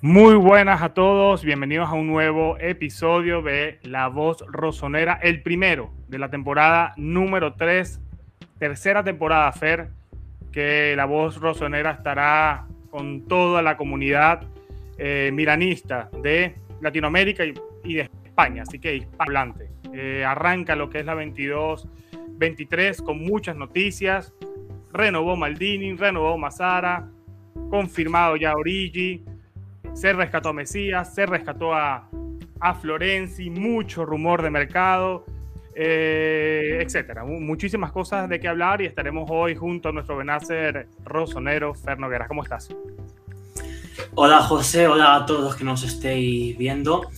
Muy buenas a todos, bienvenidos a un nuevo episodio de La Voz Rosonera, el primero de la temporada número 3, tercera temporada, Fer, que La Voz Rosonera estará con toda la comunidad eh, milanista de Latinoamérica y, de España, así que hispanohablante. Eh, arranca lo que es la 22-23 con muchas noticias, renovó Maldini, renovó Mazara, confirmado ya Origi, se rescató a Mesías, se rescató a, a Florenzi, mucho rumor de mercado, eh, etcétera. Muchísimas cosas de qué hablar y estaremos hoy junto a nuestro Benacer Rosonero, Fer Noguera. ¿Cómo estás? Hola José, hola a todos los que nos estéis viendo.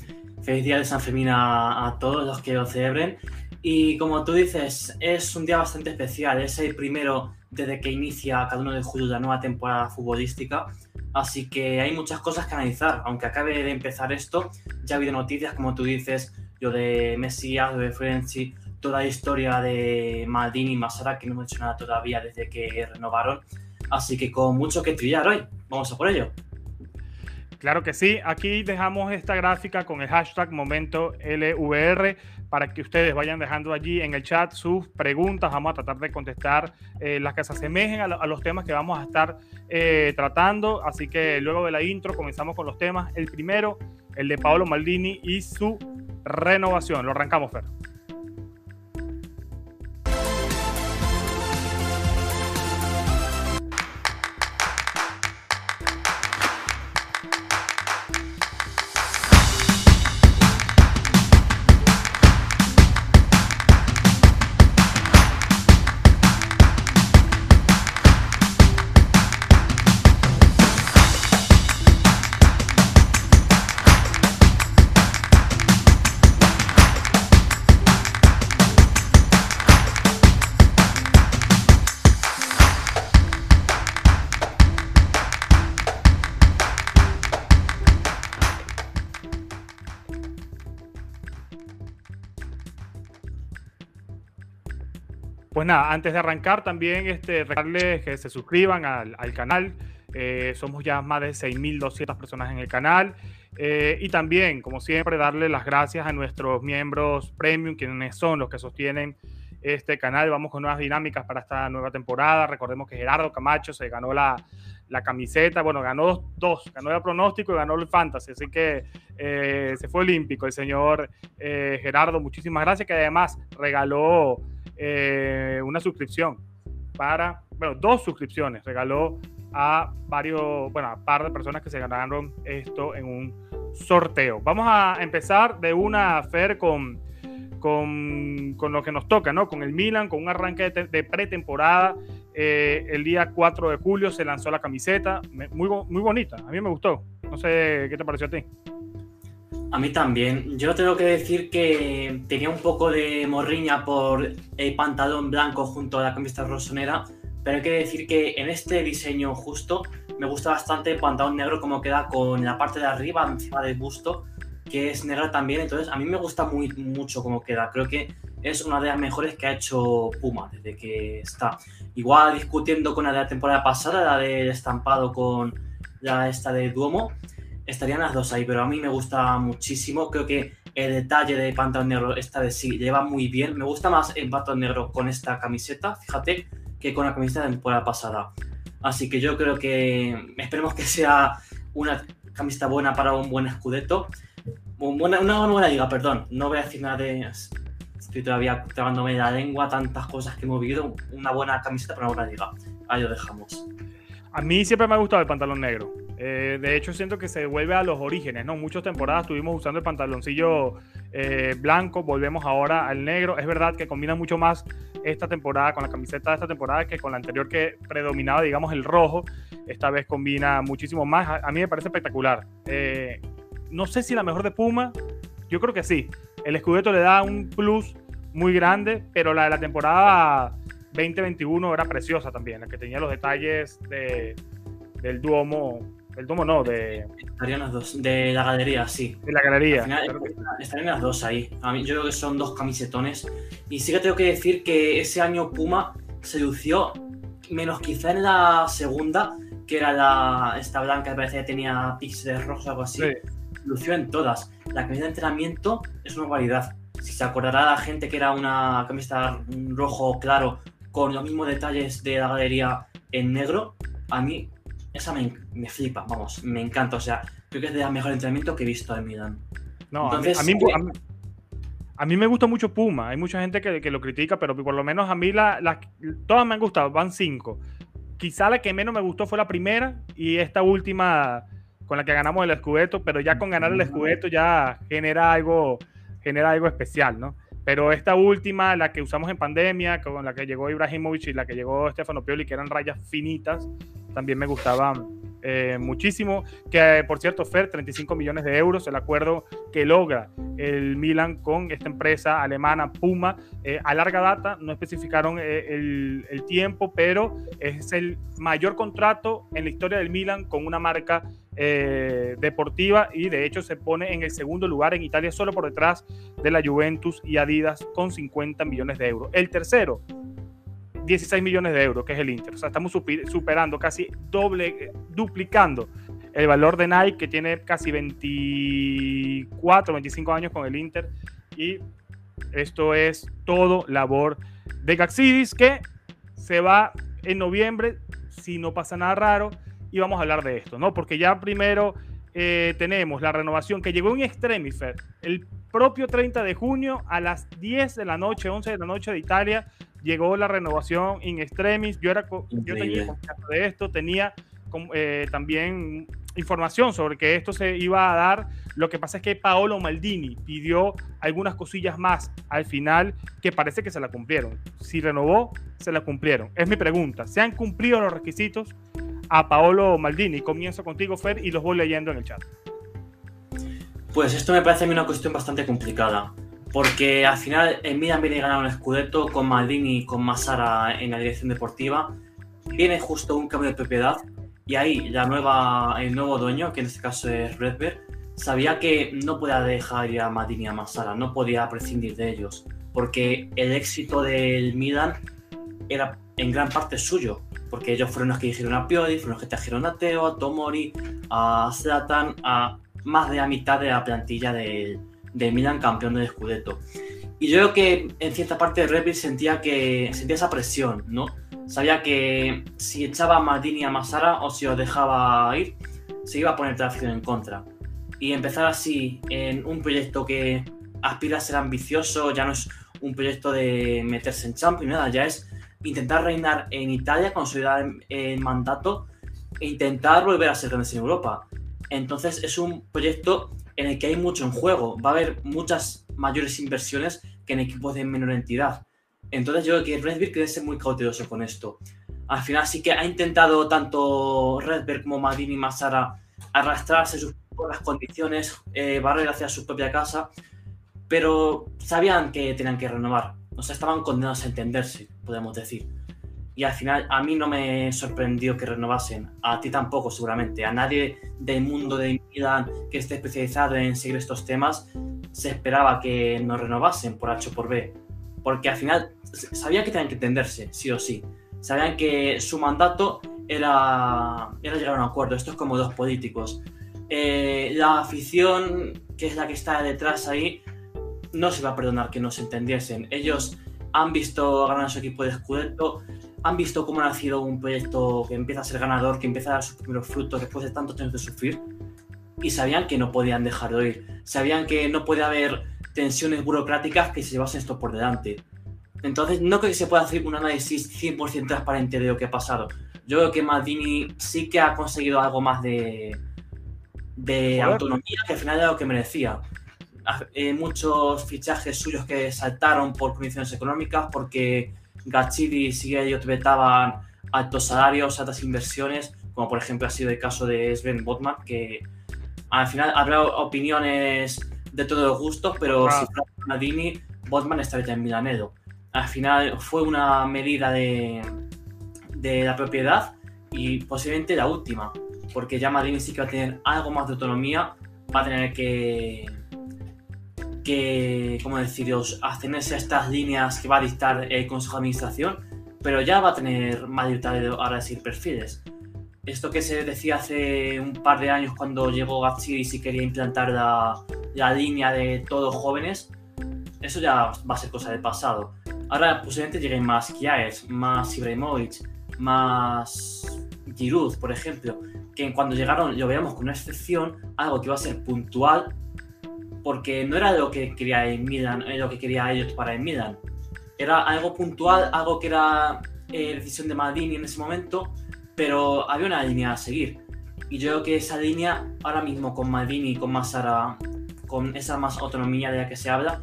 Feliz día de San Fermín a, todos los que lo celebren. Y como tú dices, es un día bastante especial. Es el primero desde que inicia cada uno de julio la nueva temporada futbolística. Así que hay muchas cosas que analizar. Aunque acabe de empezar esto, ya ha habido noticias, como tú dices, lo de Mesías, de Frenzy, toda la historia de Maldini y Masara, que no hemos hecho nada todavía desde que renovaron. Así que con mucho que trillar hoy. Vamos a por ello. Claro que sí. Aquí dejamos esta gráfica con el hashtag momento LVR para que ustedes vayan dejando allí en el chat sus preguntas. Vamos a tratar de contestar eh, las que se asemejen a, los temas que vamos a estar eh, tratando. Así que luego de la intro comenzamos con los temas. El primero, el de Paolo Maldini y su renovación. Lo arrancamos, Fer. Pues nada, antes de arrancar también este, recordarles que se suscriban al, canal. Eh, somos ya más de 6.200 personas en el canal. Eh, y también, como siempre, darle las gracias a nuestros miembros premium, quienes son los que sostienen este canal. Vamos con nuevas dinámicas para esta nueva temporada. Recordemos que Gerardo Camacho se ganó la, la camiseta. Bueno, ganó dos, ganó el pronóstico y ganó el fantasy. Así que eh, se fue olímpico el señor Gerardo. Muchísimas gracias, que además regaló eh, una suscripción para, bueno, dos suscripciones, regaló a varios, bueno, a par de personas que se ganaron esto en un sorteo. Vamos a empezar de una, Fer, con, con, con lo que nos toca, ¿no? Con el Milan, con un arranque de, pretemporada. Eh, el día 4 de julio se lanzó la camiseta, muy, muy bonita, a mí me gustó. No sé qué te pareció a ti. A mí también. Yo tengo que decir que tenía un poco de morriña por el pantalón blanco junto a la camiseta rosonera, pero hay que decir que en este diseño justo me gusta bastante el pantalón negro como queda con la parte de arriba encima del busto, que es negra también. Entonces a mí me gusta muy mucho como queda. Creo que es una de las mejores que ha hecho Puma desde que está. Igual discutiendo con la de la temporada pasada, la del estampado con la esta de Duomo estarían las dos ahí, pero a mí me gusta muchísimo. Creo que el detalle de pantalón negro esta vez sí lleva muy bien. Me gusta más el pantalón negro con esta camiseta, fíjate, que con la camiseta de la temporada pasada. Así que yo creo que esperemos que sea una camiseta buena para un buen escudeto. Una, buena liga, perdón. No voy a decir nada de. Estoy todavía tragándome la lengua, tantas cosas que hemos vivido. Una buena camiseta para una buena liga. Ahí lo dejamos. A mí siempre me ha gustado el pantalón negro. Eh, de hecho, siento que se vuelve a los orígenes, ¿no? Muchas temporadas estuvimos usando el pantaloncillo eh, blanco, volvemos ahora al negro. Es verdad que combina mucho más esta temporada con la camiseta de esta temporada que con la anterior que predominaba, digamos, el rojo. Esta vez combina muchísimo más. A, mí me parece espectacular. Eh, no sé si la mejor de Puma, yo creo que sí. El escudeto le da un plus muy grande, pero la de la temporada 2021 era preciosa también, la que tenía los detalles de, del Duomo. El Duomo no, de. Estarían las dos. De la galería, sí. De la galería. estarían las dos ahí. A mí, yo creo que son dos camisetones. Y sí que tengo que decir que ese año Puma se lució, menos quizá en la segunda, que era la, esta blanca que parecía que tenía píxeles rojos o algo así, lució en todas. La camiseta de entrenamiento es una variedad. Si se acordará la gente que era una camiseta rojo claro con los mismos detalles de la galería en negro, a mí esa me, flipa, vamos, me encanta. O sea, creo que es de los mejores entrenamientos que he visto en Milan. No, a, mí, a, mí, me gusta mucho Puma. Hay mucha gente que, lo critica, pero por lo menos a mí la, todas me han gustado, van cinco. Quizá la que menos me gustó fue la primera y esta última con la que ganamos el Scudetto, pero ya con ganar el Scudetto ya genera algo, genera algo especial, ¿no? Pero esta última, la que usamos en pandemia, con la que llegó Ibrahimovic y la que llegó Stefano Pioli, que eran rayas finitas, también me gustaban eh, muchísimo. Que por cierto, Fer, 35 millones de euros, el acuerdo que logra el Milan con esta empresa alemana Puma eh, a larga data. No especificaron eh, el, el, tiempo, pero es el mayor contrato en la historia del Milan con una marca deportiva y de hecho se pone en el segundo lugar en Italia, solo por detrás de la Juventus y Adidas con 50 millones de euros. El tercero, 16 millones de euros, que es el Inter. O sea, estamos superando casi doble, duplicando el valor de Nike, que tiene casi 24, 25 años con el Inter. Y esto es todo labor de Gaxidis, que se va en noviembre, si no pasa nada raro, y vamos a hablar de esto, ¿no? Porque ya primero eh, tenemos la renovación que llegó en Extremifer el propio 30 de junio a las 10 de la noche, 11 de la noche de Italia, llegó la renovación in extremis. Yo, era, yo tenía confianza de esto, tenía eh, también información sobre que esto se iba a dar. Lo que pasa es que Paolo Maldini pidió algunas cosillas más al final que parece que se la cumplieron. Si renovó, se la cumplieron. Es mi pregunta. ¿Se han cumplido los requisitos a Paolo Maldini? Comienzo contigo, Fer, y los voy leyendo en el chat. Pues esto me parece a mí una cuestión bastante complicada porque al final en Milan viene a ganar un Scudetto con Maldini y con Massara en la dirección deportiva. Viene justo un cambio de propiedad y ahí la nueva, el nuevo dueño, que en este caso es Redberg, sabía que no podía dejar a Maldini y a Massara, no podía prescindir de ellos, porque el éxito del Milan era en gran parte suyo, porque ellos fueron los que dijeron a Pioli, fueron los que trajeron a Teo, a Tomori, a Zlatan, a más de la mitad de la plantilla del de Milan campeón del Scudetto. Y yo creo que en cierta parte Red sentía que sentía esa presión, ¿no? Sabía que si echaba a Maldini a Masara o si os dejaba ir, se iba a poner la en contra. Y empezar así en un proyecto que aspira a ser ambicioso, ya no es un proyecto de meterse en Champions, nada, ya es intentar reinar en Italia, consolidar el mandato e intentar volver a ser grandes en Europa. Entonces es un proyecto en el que hay mucho en juego. Va a haber muchas mayores inversiones que en equipos de menor entidad. Entonces yo creo que Redberg debe ser muy cauteloso con esto. Al final sí que ha intentado tanto Redberg como Madini y Masara arrastrarse por las condiciones, eh, barrer hacia su propia casa, pero sabían que tenían que renovar. O sea, estaban condenados a entenderse, podemos decir. Y al final a mí no me sorprendió que renovasen, a ti tampoco seguramente, a nadie del mundo de Milan que esté especializado en seguir estos temas se esperaba que no renovasen por H o por B, porque al final sabían que tenían que entenderse, sí o sí, sabían que su mandato era, era llegar a un acuerdo, esto es como dos políticos. Eh, la afición, que es la que está detrás ahí, no se va a perdonar que no se entendiesen. Ellos han visto ganar su equipo de Scudetto, han visto cómo ha nacido un proyecto que empieza a ser ganador, que empieza a dar sus primeros frutos después de tantos años de sufrir, y sabían que no podían dejar de oír, sabían que no puede haber tensiones burocráticas que se llevasen esto por delante. Entonces, no creo que se pueda hacer un análisis 100% transparente de lo que ha pasado. Yo creo que Maldini sí que ha conseguido algo más de, de autonomía, que al final era lo que merecía. Eh, muchos fichajes suyos que saltaron por condiciones económicas, porque Gachidis y ellos vetaban altos salarios, altas inversiones, como por ejemplo ha sido el caso de Sven Botman, que al final habrá opiniones de todos los gustos, pero si fuera Nadini, Botman estaría en Milanedo. Al final fue una medida de, de la propiedad y posiblemente la última, porque ya Madini sí que va a tener algo más de autonomía, va a tener que que, ¿cómo deciros?, abstenerse a estas líneas que va a dictar el Consejo de Administración, pero ya va a tener más libertad de ahora decir perfiles. Esto que se decía hace un par de años cuando llegó Gatsidis y quería implantar la, la línea de todos jóvenes, eso ya va a ser cosa del pasado. Ahora posiblemente lleguen más Kiaez, más Ibrahimovic, más Giroud, por ejemplo, que cuando llegaron lo veíamos con una excepción, algo que iba a ser puntual, porque no era lo que quería el Milan, lo que quería ellos para el Milan. Era algo puntual, algo que era eh, decisión de Maldini en ese momento, pero había una línea a seguir. Y yo creo que esa línea, ahora mismo con Maldini y con Masara, con esa más autonomía de la que se habla,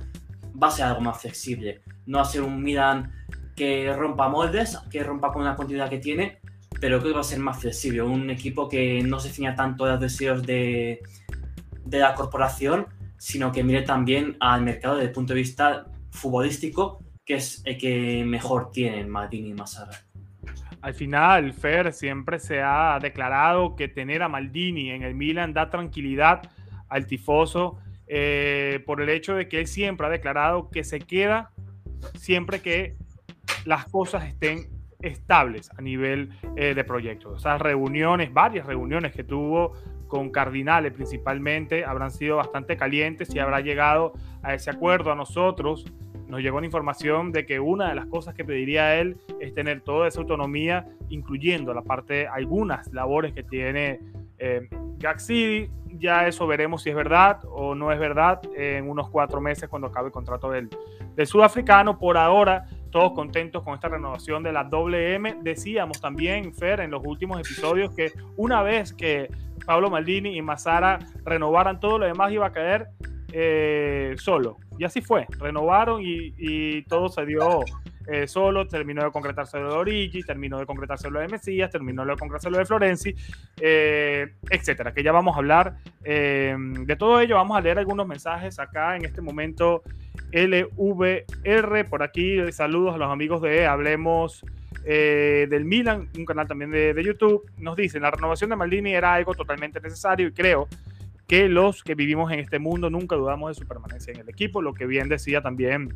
va a ser algo más flexible. No va a ser un Milan que rompa moldes, que rompa con la continuidad que tiene, pero creo que va a ser más flexible. Un equipo que no se ciña tanto a los deseos de, de la corporación, sino que mire también al mercado desde el punto de vista futbolístico, que es el que mejor tienen Maldini y Masara. Al final, Fer siempre se ha declarado que tener a Maldini en el Milan da tranquilidad al tifoso eh, por el hecho de que él siempre ha declarado que se queda siempre que las cosas estén estables a nivel eh, de proyectos. Esas reuniones, varias reuniones que tuvo con Cardinales principalmente, habrán sido bastante calientes y habrá llegado a ese acuerdo a nosotros. Nos llegó la información de que una de las cosas que pediría él es tener toda esa autonomía, incluyendo la parte, algunas labores que tiene eh, City, ya eso veremos si es verdad o no es verdad en unos cuatro meses cuando acabe el contrato del, del sudafricano. Por ahora, todos contentos con esta renovación de la WM. Decíamos también, Fer, en los últimos episodios que una vez que Pablo Maldini y Mazara renovaran todo lo demás iba a caer eh, solo. Y así fue, renovaron y, y todo se dio eh, solo, terminó de concretarse lo de Origi, terminó de concretarse lo de Mesías, terminó de concretarse lo de Florenzi, eh, etcétera. Que ya vamos a hablar eh, de todo ello. Vamos a leer algunos mensajes acá en este momento. LVR, por aquí, saludos a los amigos de Hablemos del Milan, un canal también de, de YouTube. Nos dicen: la renovación de Maldini era algo totalmente necesario y creo que los que vivimos en este mundo nunca dudamos de su permanencia en el equipo, lo que bien decía también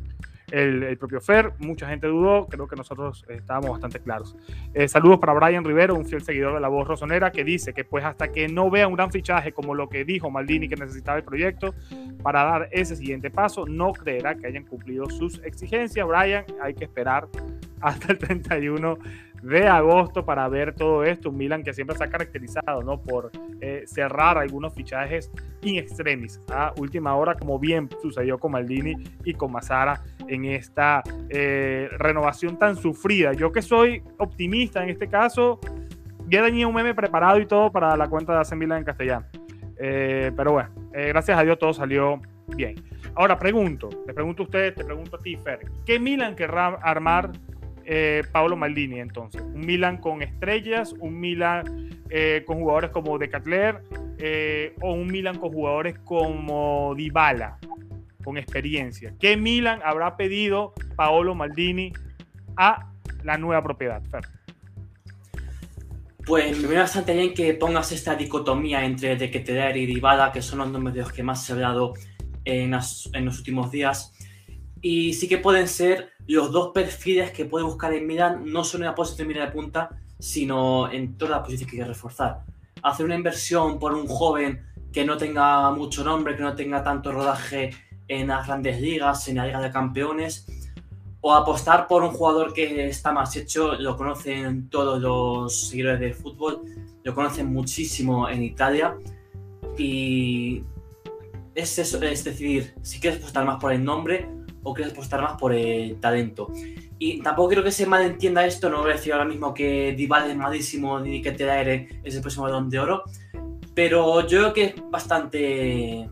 el, propio Fer, mucha gente dudó, creo que nosotros estábamos bastante claros. Eh, saludos para Brian Rivero, un fiel seguidor de la voz rosonera, que dice que pues hasta que no vea un gran fichaje como lo que dijo Maldini que necesitaba el proyecto para dar ese siguiente paso, no creerá que hayan cumplido sus exigencias. Brian, hay que esperar hasta el 31 de agosto para ver todo esto. Un Milan que siempre se ha caracterizado ¿no? por eh, cerrar algunos fichajes in extremis a última hora, como bien sucedió con Maldini y con Mazara en esta eh, renovación tan sufrida. Yo que soy optimista en este caso, ya tenía un meme preparado y todo para la cuenta de Hacen Milan en castellano. Eh, pero bueno, gracias a Dios todo salió bien. Ahora pregunto, te pregunto a ustedes, te pregunto a ti, Fer, ¿qué Milan querrá armar eh, Paolo Maldini entonces. Un Milan con estrellas, un Milan eh, con jugadores como Decatler eh, o un Milan con jugadores como Dybala, con experiencia. ¿Qué Milan habrá pedido Paolo Maldini a la nueva propiedad? Pues me viene bastante bien que pongas esta dicotomía entre Decatler y Dybala, que son los nombres de los que más se ha hablado en, en los últimos días. Y sí que pueden ser los dos perfiles que puede buscar en Milan, no solo en la posición de de punta, sino en todas las posiciones que que reforzar. Hacer una inversión por un joven que no tenga mucho nombre, que no tenga tanto rodaje en las grandes ligas, en la Liga de Campeones, o apostar por un jugador que está más hecho, lo conocen todos los seguidores de fútbol, lo conocen muchísimo en Italia, y es eso, es decidir si quieres apostar más por el nombre o quieres apostar más por el talento. Y tampoco quiero que se malentienda esto, no voy a decir ahora mismo que Dybala es malísimo ni que aire es el próximo balón de oro, pero yo creo que es bastante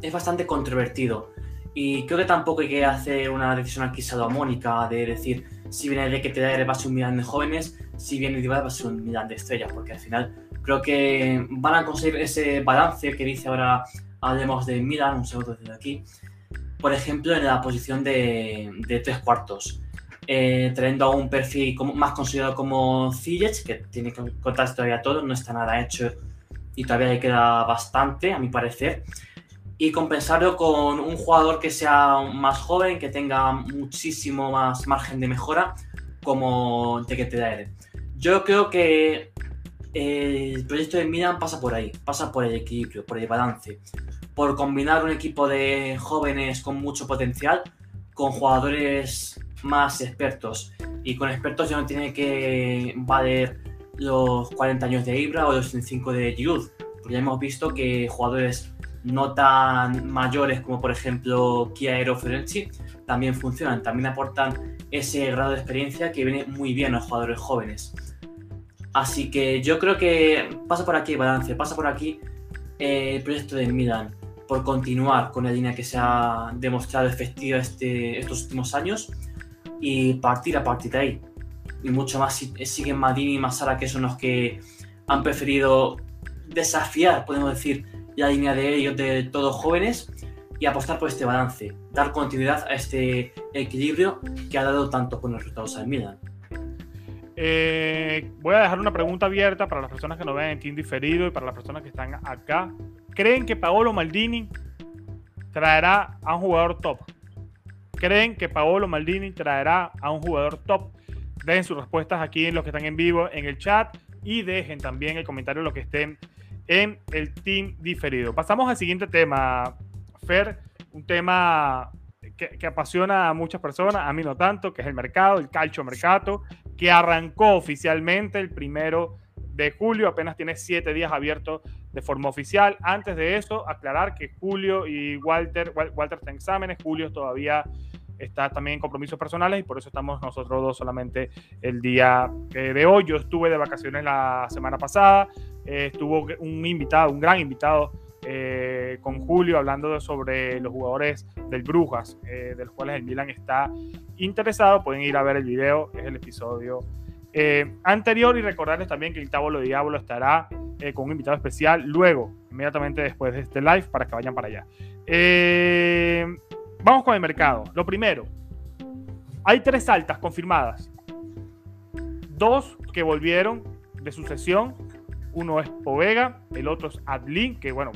es bastante controvertido y creo que tampoco hay que hacer una decisión aquí salomónica de decir si viene de que aire va a ser un Milan de jóvenes, si viene Dybala va a ser un Milan de estrellas, porque al final creo que van a conseguir ese balance que dice ahora hablemos de Milan, un segundo desde aquí, por ejemplo, en la posición de, tres cuartos. Eh, trayendo un perfil más considerado como Ziyech, que tiene que contarse todavía todo, no está nada hecho y todavía le queda bastante, a mi parecer. Y compensarlo con un jugador que sea más joven, que tenga muchísimo más margen de mejora, como Tequete Yo creo que el proyecto de Milan pasa por ahí, pasa por el equilibrio, por el balance, por combinar un equipo de jóvenes con mucho potencial con jugadores más expertos. Y con expertos ya no tiene que valer los 40 años de Ibra o los 35 de Giroud, porque ya hemos visto que jugadores no tan mayores como por ejemplo Kia o Ferenczi también funcionan, también aportan ese grado de experiencia que viene muy bien a los jugadores jóvenes. Así que yo creo que pasa por aquí balance, pasa por aquí eh, el proyecto de Milan, por continuar con la línea que se ha demostrado efectiva este, estos últimos años y partir a partir de ahí. Y mucho más siguen Madini y Masara, que son los que han preferido desafiar, podemos decir, la línea de ellos de todos jóvenes y apostar por este balance, dar continuidad a este equilibrio que ha dado tantos buenos resultados al Milan. Eh, voy a dejar una pregunta abierta para las personas que nos ven en Team Diferido y para las personas que están acá. ¿Creen que Paolo Maldini traerá a un jugador top? ¿Creen que Paolo Maldini traerá a un jugador top? Dejen sus respuestas aquí en los que están en vivo en el chat y dejen también el comentario los que estén en el Team Diferido. Pasamos al siguiente tema, Fer, un tema que, apasiona a muchas personas, a mí no tanto, que es el mercado, el calcio mercado, que arrancó oficialmente el primero de julio, apenas tiene siete días abiertos de forma oficial. Antes de eso, aclarar que Julio y Walter, Walter está en exámenes, Julio todavía está también en compromisos personales y por eso estamos nosotros dos solamente el día eh, de hoy. Yo estuve de vacaciones la semana pasada, eh, estuvo un invitado, un gran invitado eh, con Julio hablando sobre los jugadores del Brujas, eh, de los cuales el Milan está interesado. Pueden ir a ver el video, es el episodio eh, anterior y recordarles también que el Tábolo Diablo estará con un invitado especial luego, inmediatamente después de este live, para que vayan para allá. vamos con el mercado. Lo primero, hay tres altas confirmadas. Dos que volvieron de sucesión. Uno es Povega, el otro es Adlin, que bueno,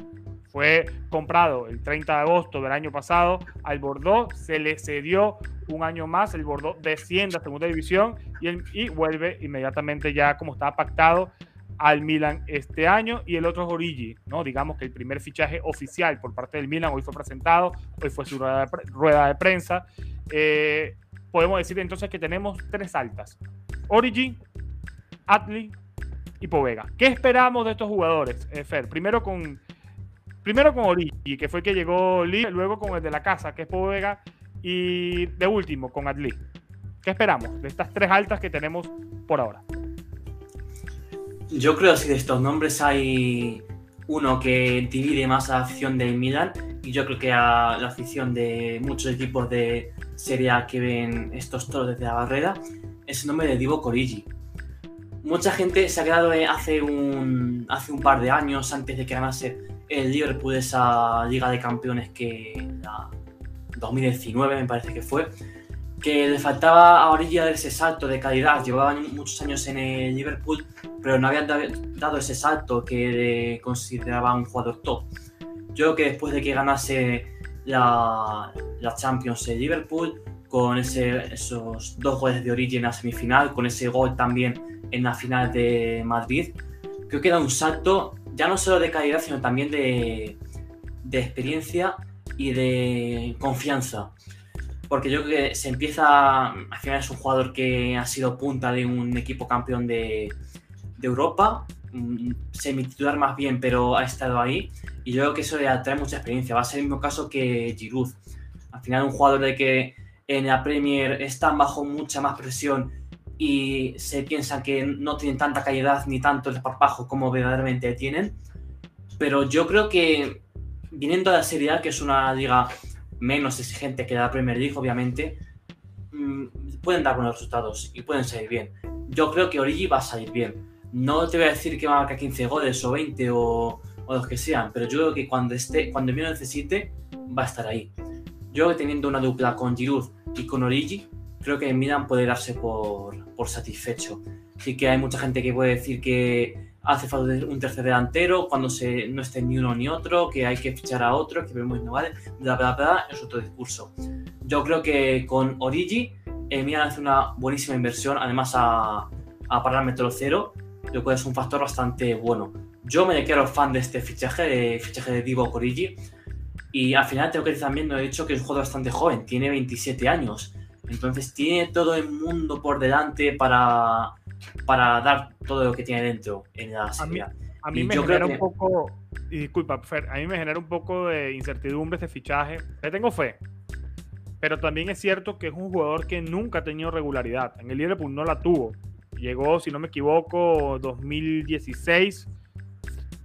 fue comprado el 30 de agosto del año pasado al Bordeaux, se le cedió un año más, el Bordeaux desciende a segunda división y, y vuelve inmediatamente ya como estaba pactado al Milan este año y el otro es Origi, ¿no? Digamos que el primer fichaje oficial por parte del Milan hoy fue presentado, hoy fue su rueda de, prensa. Eh, podemos decir entonces que tenemos tres altas. Origi, Atli y Povega. ¿Qué esperamos de estos jugadores, eh, Fer? Primero con Primero con Origi, que fue el que llegó Lee, luego con el de la casa, que es Povega, y de último con Adli. ¿Qué esperamos de estas tres altas que tenemos por ahora? Yo creo que de estos nombres hay uno que divide más a la afición del Milan y yo creo que a la afición de muchos equipos de Serie A que ven estos toros desde la barrera es el nombre de Divo Corigi. Mucha gente se ha quedado hace un, hace un par de años antes de que ganase el Liverpool esa Liga de Campeones que la 2019 me parece que fue, que le faltaba a Orilla dar ese salto de calidad. Llevaban muchos años en el Liverpool, pero no habían dado ese salto que consideraba un jugador top. Yo creo que después de que ganase la, la Champions el Liverpool, con ese, esos dos goles de Origi en la semifinal, con ese gol también en la final de Madrid, creo que da un salto ya no solo de calidad, sino también de, experiencia y de confianza. Porque yo creo que se empieza, al final es un jugador que ha sido punta de un equipo campeón de, Europa, semi-titular más bien, pero ha estado ahí. Y yo creo que eso le atrae mucha experiencia. Va a ser el mismo caso que Giroud. Al final un jugador de que en la Premier están bajo mucha más presión y se piensa que no tienen tanta calidad ni tanto desparpajo como verdaderamente tienen. Pero yo creo que viniendo de la Serie A, que es una liga menos exigente que la Premier League, obviamente, mm, pueden dar buenos resultados y pueden salir bien. Yo creo que Origi va a salir bien. No te voy a decir que va a marcar 15 goles o 20 o, o los que sean, pero yo creo que cuando esté, cuando el necesite, va a estar ahí. Yo creo que teniendo una dupla con Giroud y con Origi, creo que Milan puede darse por, por satisfecho. Sí que hay mucha gente que puede decir que hace falta un tercer delantero cuando se, no esté ni uno ni otro, que hay que fichar a otro, que vemos no vale, bla, bla, bla, es otro discurso. Yo creo que con Origi, el Milan hace una buenísima inversión, además a, a parámetro cero, lo cual es un factor bastante bueno. Yo me declaro fan de este fichaje, de fichaje de Divo Corigi, y al final tengo que decir también, lo he dicho, que es un jugador bastante joven, tiene 27 años, entonces tiene todo el mundo por delante para, para dar todo lo que tiene dentro en la serie. A mí, me genera un poco, y disculpa, Fer, a mí me genera un poco de incertidumbre este fichaje. Le tengo fe, pero también es cierto que es un jugador que nunca ha tenido regularidad. En el Liverpool no la tuvo. Llegó, si no me equivoco, 2016.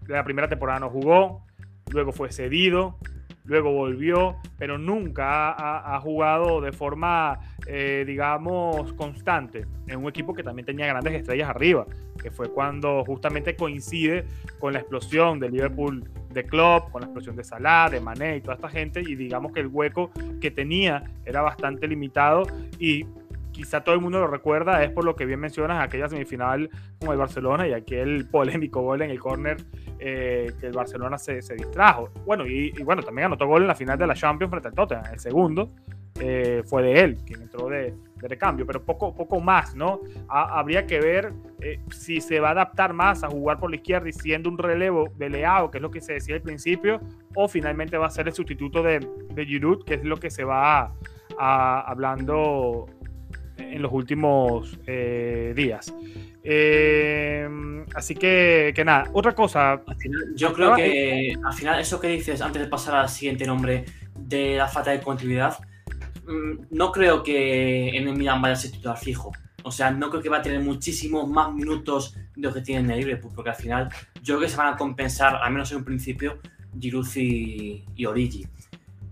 La primera temporada no jugó. Luego fue cedido. Luego volvió, pero nunca ha, jugado de forma, eh, digamos, constante en un equipo que también tenía grandes estrellas arriba, que fue cuando justamente coincide con la explosión del Liverpool de Klopp, con la explosión de Salah, de Mané y toda esta gente, y digamos que el hueco que tenía era bastante limitado y quizá todo el mundo lo recuerda, es por lo que bien mencionas aquella semifinal con el Barcelona y aquel polémico gol en el córner eh, que el Barcelona se, distrajo. Bueno, y, bueno, también anotó gol en la final de la Champions frente al Tottenham. El segundo eh, fue de él, quien entró de, recambio, pero poco, poco más, ¿no? habría que ver eh, si se va a adaptar más a jugar por la izquierda y siendo un relevo de Leao, que es lo que se decía al principio, o finalmente va a ser el sustituto de, de Giroud, que es lo que se va hablando en los últimos eh, días. Eh, así que, que, nada, otra cosa. yo creo que al final eso que dices antes de pasar al siguiente nombre de la falta de continuidad, no creo que en el Milan vaya a ser titular fijo. O sea, no creo que va a tener muchísimos más minutos de lo que tiene en el Liverpool, porque al final yo creo que se van a compensar, al menos en un principio, Giroud y, Origi.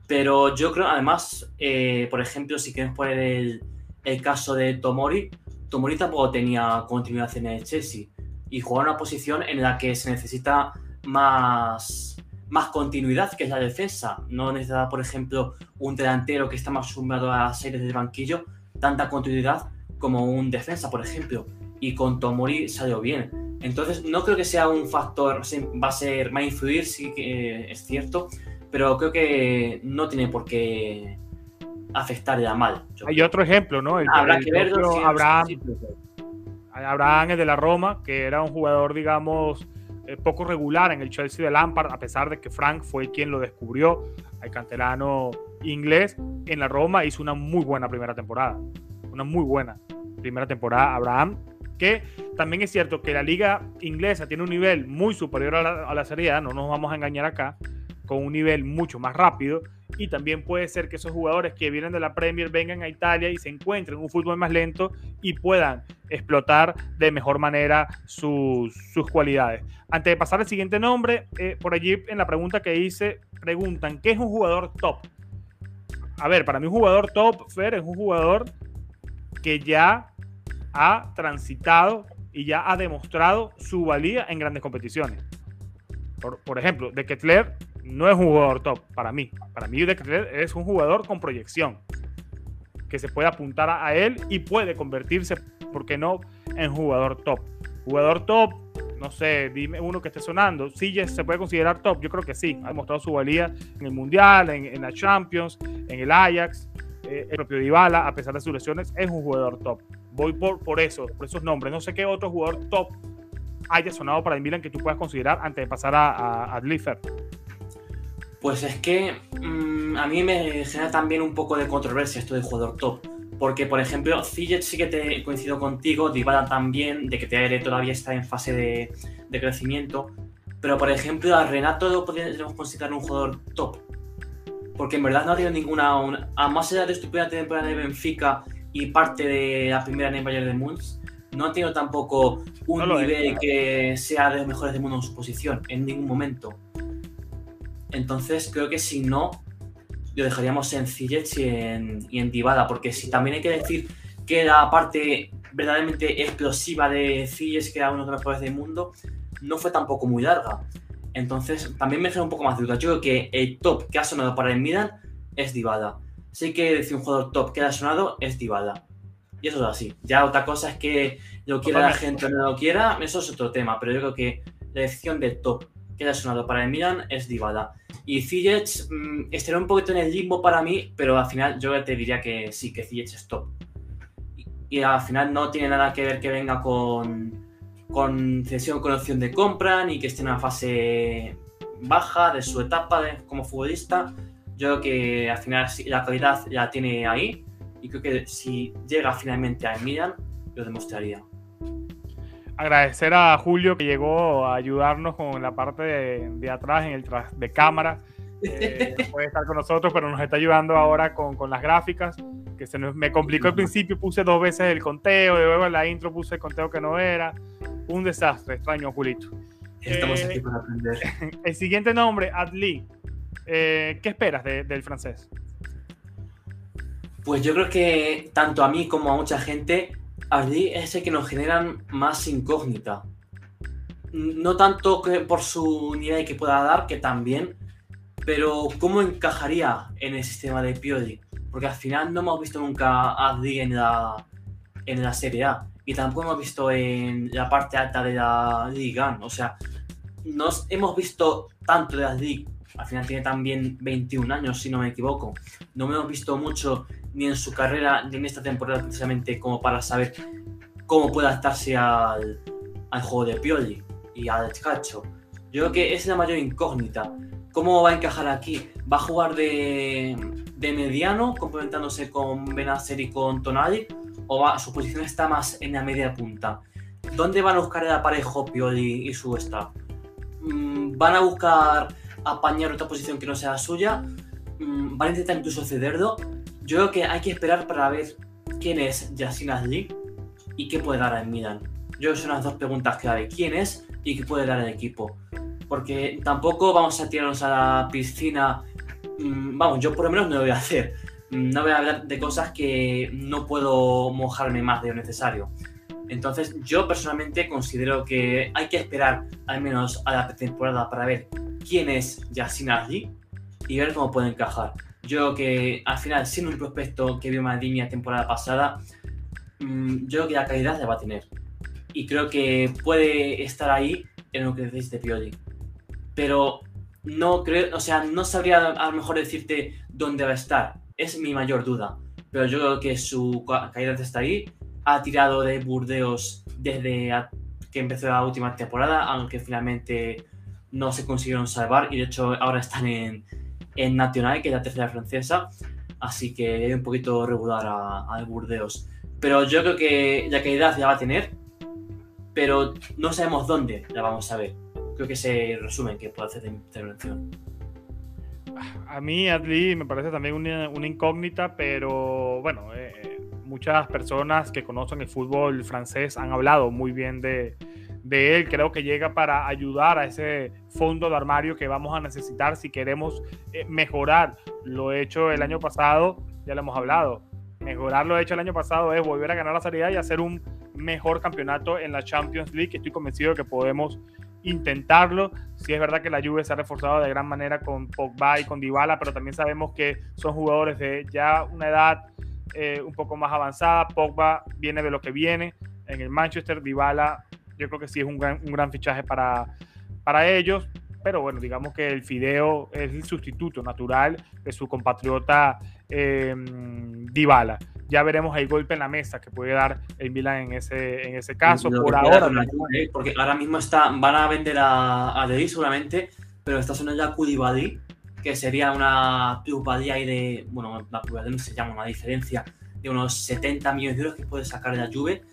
Pero yo creo, además, eh, por ejemplo, si quieres poner el, el caso de Tomori, Tomori tampoco tenía continuidad en el Chelsea y juega en una posición en la que se necesita más, más continuidad, que es la defensa. No necesita, por ejemplo, un delantero que está más sumado a las series del banquillo, tanta continuidad como un defensa, por ejemplo. Y con Tomori salió bien. Entonces, no creo que sea un factor, va a ser, va a influir, sí que es cierto, pero creo que no tiene por qué afectar ya mal. Hay otro ejemplo, ¿no? Habrá que ver Abraham, Abraham, el de la Roma, que era un jugador, digamos, eh, poco regular en el Chelsea de Lampard, a pesar de que Frank fue quien lo descubrió, al canterano inglés, en la Roma hizo una muy buena primera temporada. Una muy buena primera temporada, Abraham, que también es cierto que la liga inglesa tiene un nivel muy superior a la, a la Serie A, no nos vamos a engañar acá, con un nivel mucho más rápido y también puede ser que esos jugadores que vienen de la Premier vengan a Italia y se encuentren un fútbol más lento y puedan explotar de mejor manera sus, cualidades. Antes de pasar al siguiente nombre, eh, por allí en la pregunta que hice, preguntan, ¿qué es un jugador top? A ver, para mí un jugador top, Fer, es un jugador que ya ha transitado y ya ha demostrado su valía en grandes competiciones. Por, por ejemplo, de Ketler no es un jugador top para mí. Para mí es un jugador con proyección, que se puede apuntar a, él y puede convertirse, ¿por qué no?, en jugador top. Jugador top, no sé, dime uno que esté sonando. Sí, se puede considerar top, yo creo que sí. Ha demostrado su valía en el Mundial, en, la Champions, en el Ajax. Eh, el propio Dybala, a pesar de sus lesiones, es un jugador top. Voy por, por eso, por esos nombres. No sé qué otro jugador top haya sonado para el Milan que tú puedas considerar antes de pasar a, a, pues es que mm, a mí me genera también un poco de controversia esto de jugador top. Porque, por ejemplo, Ziyech sí que te coincido contigo, Dybala también, de que TR todavía está en fase de, crecimiento. Pero, por ejemplo, a Renato lo podríamos considerar un jugador top. Porque en verdad no ha tenido ninguna. a más allá de primera temporada de Benfica y parte de la primera en el Bayern de Munch, no ha tenido tampoco un nivel que sea de los mejores del mundo en su posición, en ningún momento. Entonces creo que si no, lo dejaríamos en Ziyech y en, y porque si también hay que decir que la parte verdaderamente explosiva de Ziyech, que era uno de los mejores del mundo, no fue tampoco muy larga. Entonces también me genera un poco más de duda. Yo creo que el top que ha sonado para el Milan es Dybala. Sí que decir un jugador top que ha sonado es Dybala. Y eso es así. Ya otra cosa es que lo quiera la gente o no lo quiera, eso es otro tema. Pero yo creo que la decisión de top que ha sonado para el Milan es Dybala. Y Ziyech mmm, estaría un poquito en el limbo para mí, pero al final yo te diría que sí, que Ziyech es top. Y, al final no tiene nada que ver que venga con, con cesión con opción de compra, ni que esté en una fase baja de su etapa como futbolista. Yo creo que al final la calidad la tiene ahí y creo que si llega finalmente a Milan, lo demostraría. Agradecer a Julio que llegó a ayudarnos con la parte de, atrás en el de cámara. Eh, puede estar con nosotros, pero nos está ayudando ahora con, con las gráficas. Que se me complicó al principio, puse dos veces el conteo, luego en la intro puse el conteo que no era. Un desastre, extraño, Julito. Estamos aquí eh, para aprender. El siguiente nombre, Adli. Eh, ¿Qué esperas del francés? Pues yo creo que tanto a mí como a mucha gente, Adli es el que nos generan más incógnita. No tanto que por su nivel que pueda dar, que también, pero cómo encajaría en el sistema de Pioli. Porque al final no hemos visto nunca a Adli en la, en la Serie A y tampoco hemos visto en la parte alta de la Liga. O sea, nos hemos visto tanto de la Liga. Al final tiene también 21 años, si no me equivoco. No hemos visto mucho ni en su carrera ni en esta temporada precisamente como para saber cómo puede adaptarse al, al juego de Pioli y al Cacho. Yo creo que es la mayor incógnita. ¿Cómo va a encajar aquí? ¿Va a jugar de, de mediano, complementándose con Benacer y con Tonali? o su posición está más en la media punta. ¿Dónde van a buscar el aparejo Pioli y su staff? Mm, ¿Van a buscar apañar otra posición que no sea suya? Mm, ¿Van a intentar incluso cederlo? Yo creo que hay que esperar para ver quién es Yassin Azli y qué puede dar en Milan. Yo son las dos preguntas clave. ¿Quién es y qué puede dar el equipo? Porque tampoco vamos a tirarnos a la piscina. Mm, vamos, yo por lo menos no lo voy a hacer no voy a hablar de cosas que no puedo mojarme más de lo necesario. Entonces, yo personalmente considero que hay que esperar al menos a la temporada para ver quién es Yassin allí y ver cómo puede encajar. Yo que al final, siendo un prospecto que vio Maldini la temporada pasada, mm, yo creo que la calidad la va a tener. Y creo que puede estar ahí en lo que decís de Pioli. Pero no creo, o sea, no sabría a lo mejor decirte dónde va a estar es mi mayor duda. Pero yo creo que su calidad está ahí. Ha tirado de Burdeos desde que empezó la última temporada, aunque finalmente no se consiguieron salvar y de hecho ahora están en, en Nacional, que es la tercera francesa. Así que hay un poquito regular a, Burdeos. Pero yo creo que la calidad ya va a tener, pero no sabemos dónde la vamos a ver. Creo que se resumen que puede hacer de intervención a mí Adli me parece también una, incógnita, pero bueno, eh, muchas personas que conocen el fútbol francés han hablado muy bien de, él. Creo que llega para ayudar a ese fondo de armario que vamos a necesitar si queremos eh, mejorar lo hecho el año pasado. Ya lo hemos hablado. Mejorar lo hecho el año pasado es volver a ganar la salida y hacer un mejor campeonato en la Champions League. Estoy convencido de que podemos intentarlo. Sí es verdad que la Juve se ha reforzado de gran manera con Pogba y con Dybala, pero también sabemos que son jugadores de ya una edad eh, un poco más avanzada. Pogba viene de lo que viene en el Manchester. Dybala yo creo que sí es un gran, un gran fichaje para, para ellos. Pero bueno, digamos que el Fideo es el sustituto natural de su compatriota eh, Dybala ya veremos el golpe en la mesa que puede dar el Milan en ese, en ese caso. por ahora. porque ahora mismo está, van a vender a, a seguramente, pero está sonando ya Koulibaly, que sería una plusvalía ahí de, bueno, la plusvalía se llama una diferencia de unos 70 millones de euros que puede sacar de la Juve.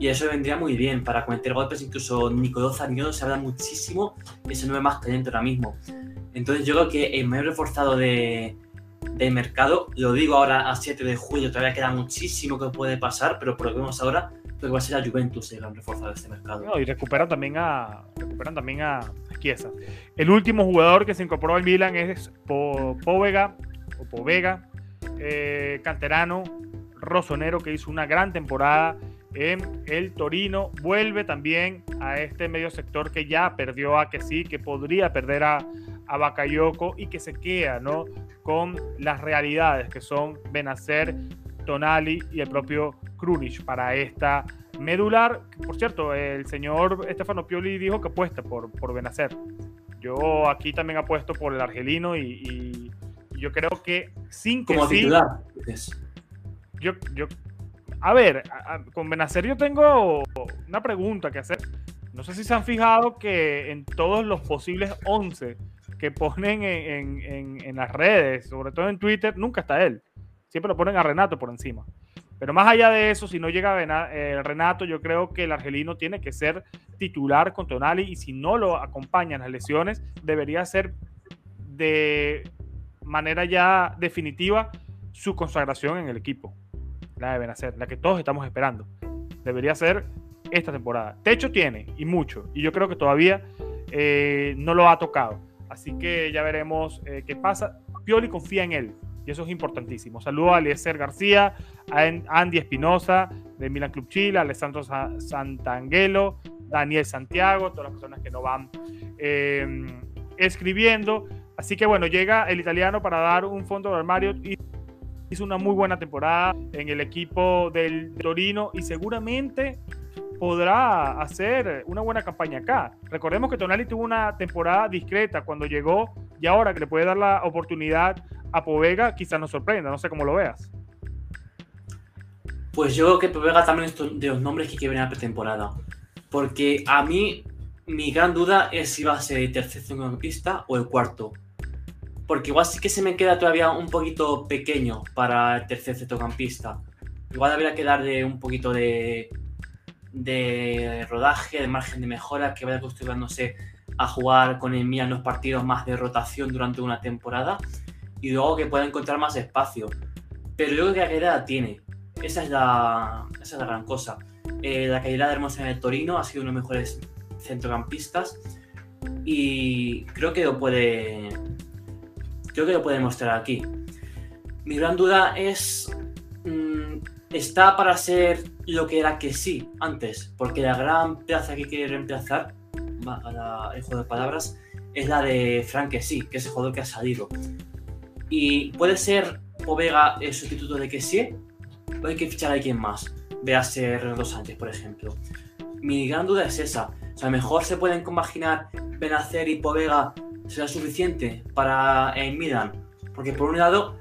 Y eso vendría muy bien para cometer golpes. Incluso Nicolò Zaniolo se habla muchísimo y se no más caliente ahora mismo. Entonces yo creo que el mayor reforzado de, del mercado. Lo digo ahora a 7 de julio, todavía queda muchísimo que puede pasar, pero por lo que vemos ahora, creo que va a ser la Juventus el gran reforzado de este mercado. y recuperan también a recuperan también a Chiesa. El último jugador que se incorporó al Milan es Povega, Povega, eh, canterano, rosonero, que hizo una gran temporada en el Torino. Vuelve también a este medio sector que ya perdió a que sí, que podría perder a, a y que se queda, ¿no? con las realidades que son Benacer, Tonali y el propio Krunic para esta medular. Por cierto, el señor Stefano Pioli dijo que apuesta por, por Benacer. Yo aquí también apuesto por el argelino y, yo creo que sin que Como titular. Yo, yo, a ver, con Benacer yo tengo una pregunta que hacer. No sé si se han fijado que en todos los posibles 11 que ponen en, las redes, sobre todo en Twitter, nunca está él. Siempre lo ponen a Renato por encima. Pero más allá de eso, si no llega eh, Renato, yo creo que el argelino tiene que ser titular con Tonali y si no lo acompañan las lesiones, debería ser de manera ya definitiva su consagración en el equipo. La deben hacer, la que todos estamos esperando. Debería ser esta temporada. Techo tiene y mucho, y yo creo que todavía eh, no lo ha tocado. Así que ya veremos eh, qué pasa. Pioli confía en él y eso es importantísimo. Saludo a Eliezer García, a Andy Espinosa de Milan Club Chile, a Alessandro Santangelo, Daniel Santiago, todas las personas que no van em, escribiendo. Así que bueno, llega el italiano para dar un fondo de armario y hizo una muy buena temporada en el equipo del Torino y seguramente podrá hacer una buena campaña acá. Recordemos que Tonali tuvo una temporada discreta cuando llegó y ahora que le puede dar la oportunidad a Povega, quizás nos sorprenda, no sé cómo lo veas. Pues yo creo que Povega también es de los nombres que quiere venir a pretemporada. Porque a mí mi gran duda es si va a ser el tercer centrocampista o el cuarto. Porque igual sí que se me queda todavía un poquito pequeño para el tercer centrocampista. Igual habría que darle un poquito de, de rodaje, de margen de mejora, que vaya acostumbrándose a jugar con el Milan los partidos más de rotación durante una temporada y luego que pueda encontrar más espacio. Pero yo creo que la calidad tiene. Esa es la, esa es la gran cosa. Eh, la calidad de Hermosa en el Torino ha sido uno de los mejores centrocampistas y creo que lo puede creo que lo puede mostrar aquí. Mi gran duda es mm, está para ser lo que era que sí antes, porque la gran plaza que quiere reemplazar, el juego de palabras, es la de Frank que sí, que es el jugador que ha salido. Y puede ser Povega el sustituto de que sí, o hay que fichar a alguien más. ser Renato Sánchez, por ejemplo. Mi gran duda es esa. O sea, mejor se pueden compaginar Benacer y Povega será suficiente para el Milan. Porque por un lado,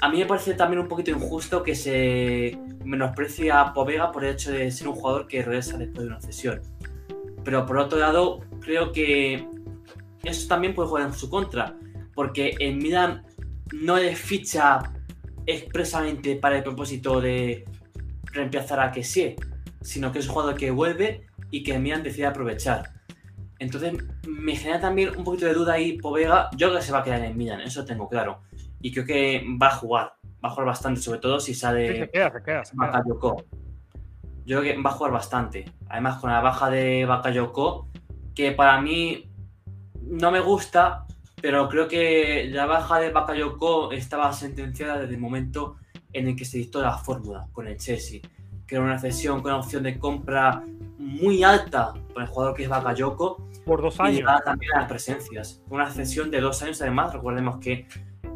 a mí me parece también un poquito injusto que se menosprecie a Povega por el hecho de ser un jugador que regresa después de una cesión. Pero por otro lado, creo que eso también puede jugar en su contra. Porque el Milan no le ficha expresamente para el propósito de reemplazar a Kessie, sino que es un jugador que vuelve y que el Milan decide aprovechar. Entonces me genera también un poquito de duda ahí Povega. Yo creo que se va a quedar en Milan, eso tengo claro. Y creo que va a jugar, va a jugar bastante, sobre todo si sale se queda, se queda, Yo creo que va a jugar bastante. Además, con la baja de Bakayoko, que para mí no me gusta, pero creo que la baja de Bakayoko estaba sentenciada desde el momento en el que se dictó la fórmula con el Chelsea, que era una cesión con una opción de compra muy alta para el jugador que es Bakayoko. Por dos años. Y también a las presencias. Una cesión de dos años, además, recordemos que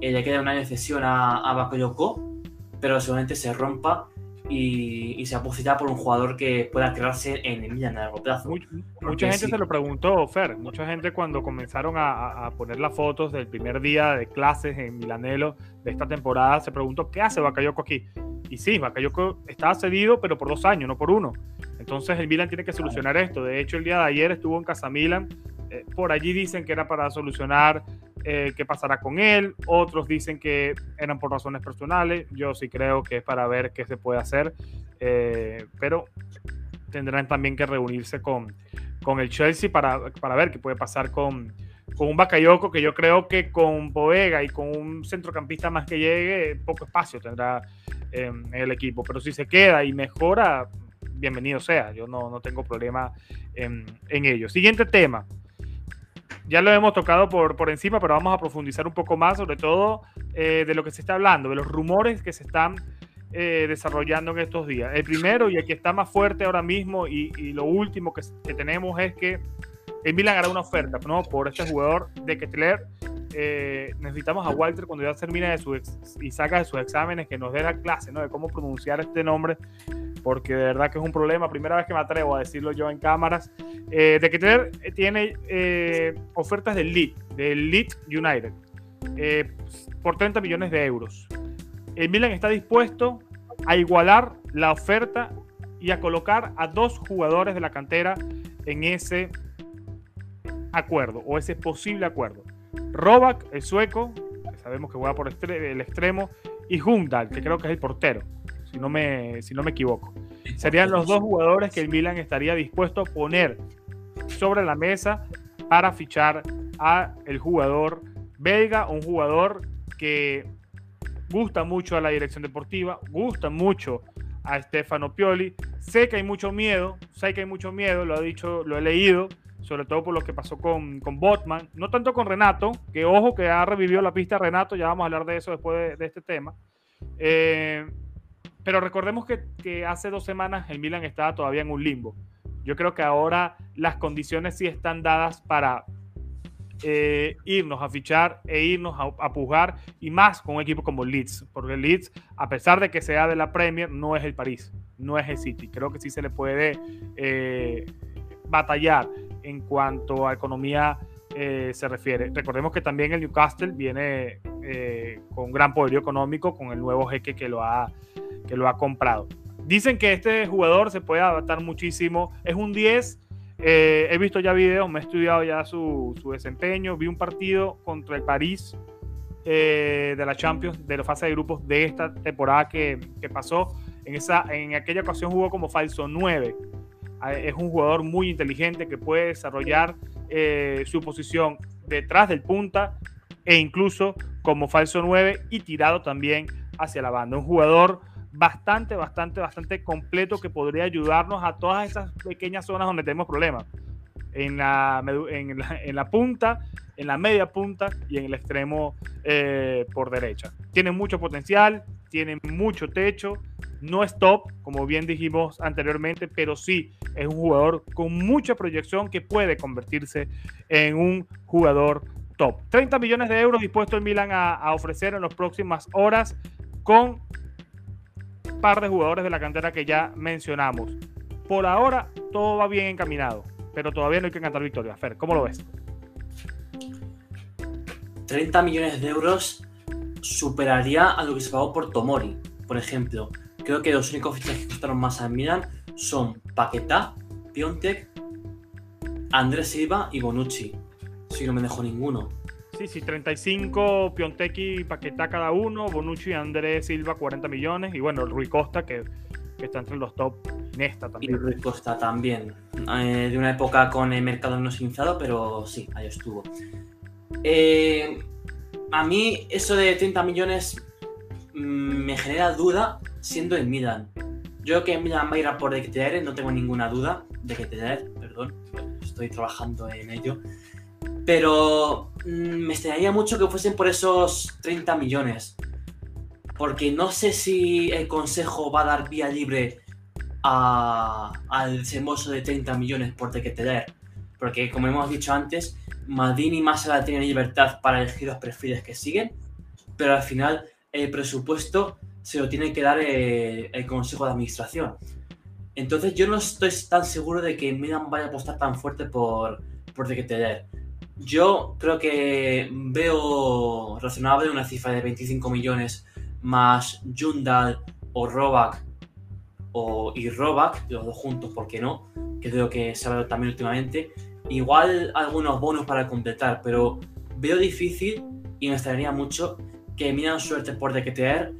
eh, le queda un año de cesión a, a Bakayoko, pero seguramente se rompa y, se apostará por un jugador que pueda quedarse en el Milan a largo plazo. mucha gente se lo preguntó, Fer. Mucha gente cuando comenzaron a, poner las fotos del primer día de clases en Milanelo de esta temporada se preguntó qué hace Bakayoko aquí. Y sí, Bakayoko estaba cedido, pero por dos años, no por uno. Entonces el Milan tiene que solucionar esto. De hecho, el día de ayer estuvo en Casa Milan. Eh, por allí dicen que era para solucionar eh, qué pasará con él. Otros dicen que eran por razones personales. Yo sí creo que es para ver qué se puede hacer. Eh, pero tendrán también que reunirse con, con el Chelsea para, para ver qué puede pasar con, con un Bakayoko que yo creo que con Boega y con un centrocampista más que llegue, poco espacio tendrá en el equipo. Pero si se queda y mejora, bienvenido sea. Yo no, no tengo problema en ello. Siguiente tema ya lo hemos tocado por, por encima, pero vamos a profundizar un poco más, sobre todo eh, de lo que se está hablando, de los rumores que se están eh, desarrollando en estos días. El primero y el que está más fuerte ahora mismo y, lo último que, tenemos es que el Milan hará una oferta ¿no? por este jugador de Ketler. Eh, necesitamos a Walter cuando ya termine de su y saca de sus exámenes que nos dé la clase ¿no? de cómo pronunciar este nombre porque de verdad que es un problema. Primera vez que me atrevo a decirlo yo en cámaras. Eh, de que tener, eh, tiene eh, ofertas del Lead, del Lead United, por 30 millones de euros. El Milan está dispuesto a igualar la oferta y a colocar a dos jugadores de la cantera en ese acuerdo o ese posible acuerdo. Robak, el sueco, que sabemos que juega por el extremo, y Hundal, que creo que es el portero, si no me, si no me equivoco. Serían los dos jugadores que el Milan estaría dispuesto a poner sobre la mesa para fichar a el jugador belga, un jugador que gusta mucho a la dirección deportiva, gusta mucho a Stefano Pioli. Sé que hay mucho miedo, sé que hay mucho miedo, lo he dicho, lo he leído, sobre todo por lo que pasó con, con Botman, no tanto con Renato, que ojo que ha revivido la pista Renato, ya vamos a hablar de eso después de, este tema. Eh, pero recordemos que, que, hace dos semanas el Milan estaba todavía en un limbo. Yo creo que ahora las condiciones sí están dadas para eh, irnos a fichar e irnos a, pujar y más con un equipo como Leeds, porque Leeds, a pesar de que sea de la Premier, no es el París, no es el City. Creo que sí se le puede eh, batallar en cuanto a economía eh, se refiere. Recordemos que también el Newcastle viene con gran poder económico con el nuevo jeque que lo ha, que lo ha comprado. Dicen que este jugador se puede adaptar muchísimo. Es un 10 eh, he visto ya videos, me he estudiado ya su, desempeño. Vi un partido contra el París eh, de la Champions, de la fase de grupos de esta temporada que, pasó. En, esa, en aquella ocasión jugó como falso 9. Ah, es un jugador muy inteligente que puede desarrollar eh, su posición detrás del punta e incluso como falso 9 y tirado también hacia la banda. Un jugador bastante, bastante, bastante completo que podría ayudarnos a todas esas pequeñas zonas donde tenemos problemas. En la, en la, punta, en la media punta y en el extremo eh, por derecha. Tiene mucho potencial, tiene mucho techo, no es top, como bien dijimos anteriormente, pero sí es un jugador con mucha proyección que puede convertirse en un jugador top. 30 millones de euros dispuesto el Milan a ofrecer en las próximas horas con par de jugadores de la cantera que ya mencionamos. Por ahora todo va bien encaminado, pero todavía no hay que cantar victoria. Fer, ¿cómo lo ves? 30 millones de euros superaría a lo que se pagó por Tomori, por ejemplo. Creo que los únicos fichajes que costaron más al Milan son Paquetá, Piontek, Andrés Silva y Bonucci. Si no me dejo ninguno. Sí, sí, 35 Piontek Paquetá cada uno, Bonucci y Andrés Silva 40 millones y bueno, Rui Costa que, está entre los top Nesta también. Y Rui Costa también, eh, de una época con el mercado no sinzado, pero sí, ahí estuvo. Eh, a mí eso de 30 millones mm, me genera duda siendo el Milan. Yo creo que Milan va a ir a por De no tengo ninguna duda de que perdón, estoy trabajando en ello. Pero mm, me extrañaría mucho que fuesen por esos 30 millones. Porque no sé si el consejo va a dar vía libre al desembolso de 30 millones por tener. Porque como hemos dicho antes, Madini y Massa tienen libertad para elegir los perfiles que siguen. Pero al final el presupuesto se lo tiene que dar eh, el, consejo de administración. Entonces yo no estoy tan seguro de que Milan vaya a apostar tan fuerte por, por tener. Yo creo que veo razonable una cifra de 25 millones más Jundal o Robak o, y Robak, los dos juntos, ¿por qué no? Que creo que se ha hablado también últimamente. Igual algunos bonos para completar, pero veo difícil y me extrañaría mucho que miran suerte por dequetear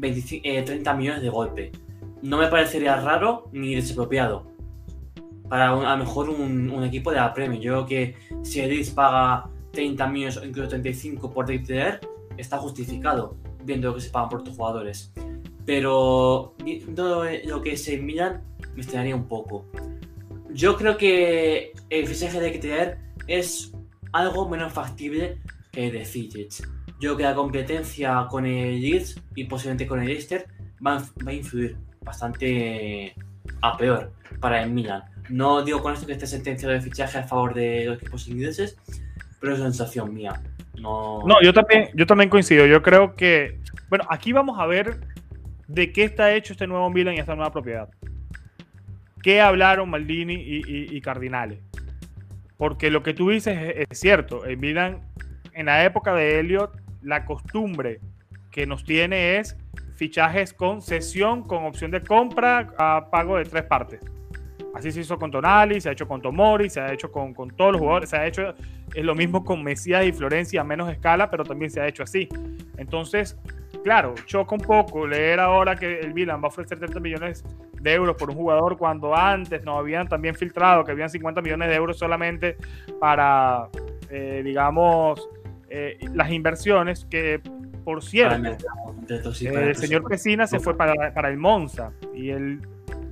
30 millones de golpe. No me parecería raro ni desapropiado para a lo mejor un, equipo de la Premier. Yo creo que si Edith paga 30 millones o incluso 35 por DTR, está justificado, viendo lo que se pagan por tus jugadores. Pero viendo lo que se Milan, me extrañaría un poco. Yo creo que el fichaje de DTR es algo menos factible que el de Fidget. Yo creo que la competencia con el Leeds y posiblemente con el Leicester va a influir bastante a peor para el Milan. No digo con esto que esté sentenciado de fichaje a favor de los equipos ingleses, pero es sensación mía. No, no yo, también, yo también coincido. Yo creo que. Bueno, aquí vamos a ver de qué está hecho este nuevo Milan y esta nueva propiedad. ¿Qué hablaron Maldini y, Cardinales? Porque lo que tú dices es, cierto. El Milan, en la época de Elliot, la costumbre que nos tiene es fichajes con cesión, con opción de compra a pago de tres partes Así se hizo con Tonali, se ha hecho con Tomori, se ha hecho con, con todos los jugadores, se ha hecho es lo mismo con Mesías y Florencia a menos escala, pero también se ha hecho así. Entonces, claro, choca un poco leer ahora que el Milan va a ofrecer 30 millones de euros por un jugador cuando antes nos habían también filtrado que habían 50 millones de euros solamente para, eh, digamos, eh, las inversiones que, por cierto, el señor Pesina se fue para, para el Monza y el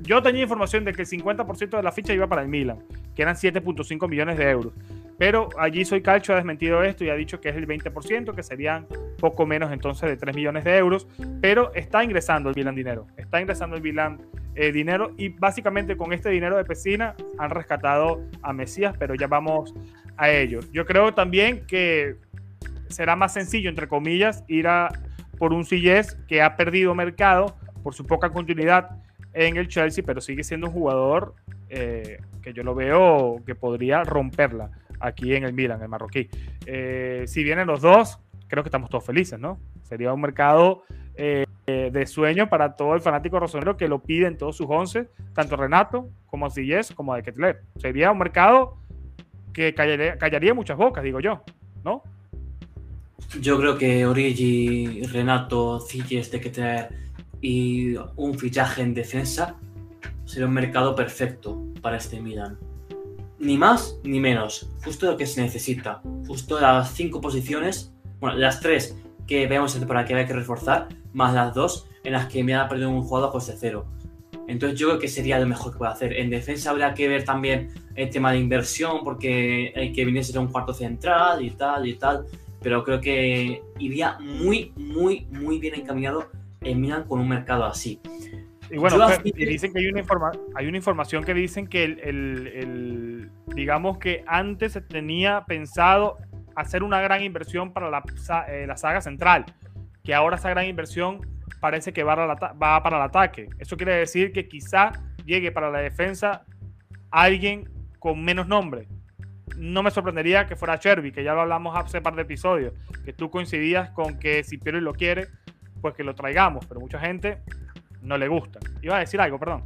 yo tenía información de que el 50% de la ficha iba para el Milan, que eran 7.5 millones de euros. Pero allí Soy Calcio ha desmentido esto y ha dicho que es el 20%, que serían poco menos entonces de 3 millones de euros. Pero está ingresando el Milan dinero. Está ingresando el Milan eh, dinero y básicamente con este dinero de Pesina han rescatado a Mesías, pero ya vamos a ello. Yo creo también que será más sencillo, entre comillas, ir a por un Silles que ha perdido mercado por su poca continuidad en el Chelsea, pero sigue siendo un jugador eh, que yo lo veo que podría romperla aquí en el Milan, el marroquí. Eh, si vienen los dos, creo que estamos todos felices, ¿no? Sería un mercado eh, de sueño para todo el fanático rosonero que lo pide en todos sus once, tanto Renato como Silles como de Ketler. Sería un mercado que callaría, muchas bocas, digo yo, ¿no? Yo creo que Origi, Renato, Silles, de Ketler y un fichaje en defensa, sería un mercado perfecto para este Milan. Ni más ni menos, justo lo que se necesita. Justo las cinco posiciones, bueno, las tres que veamos para que hay que reforzar, más las dos en las que me ha perdido un jugador pues de cero. Entonces yo creo que sería lo mejor que puede hacer. En defensa habría que ver también el tema de inversión, porque hay que venir a un cuarto central y tal y tal. Pero creo que iría muy, muy, muy bien encaminado en Milan con un mercado así. Y bueno, dicen que hay una, hay una información que dicen que el, digamos que antes se tenía pensado hacer una gran inversión para la, eh, la saga central, que ahora esa gran inversión parece que va, va para el ataque. Eso quiere decir que quizá llegue para la defensa alguien con menos nombre. No me sorprendería que fuera Cherby, que ya lo hablamos hace un par de episodios, que tú coincidías con que si Piero lo quiere, pues que lo traigamos, pero mucha gente no le gusta. Iba a decir algo, perdón.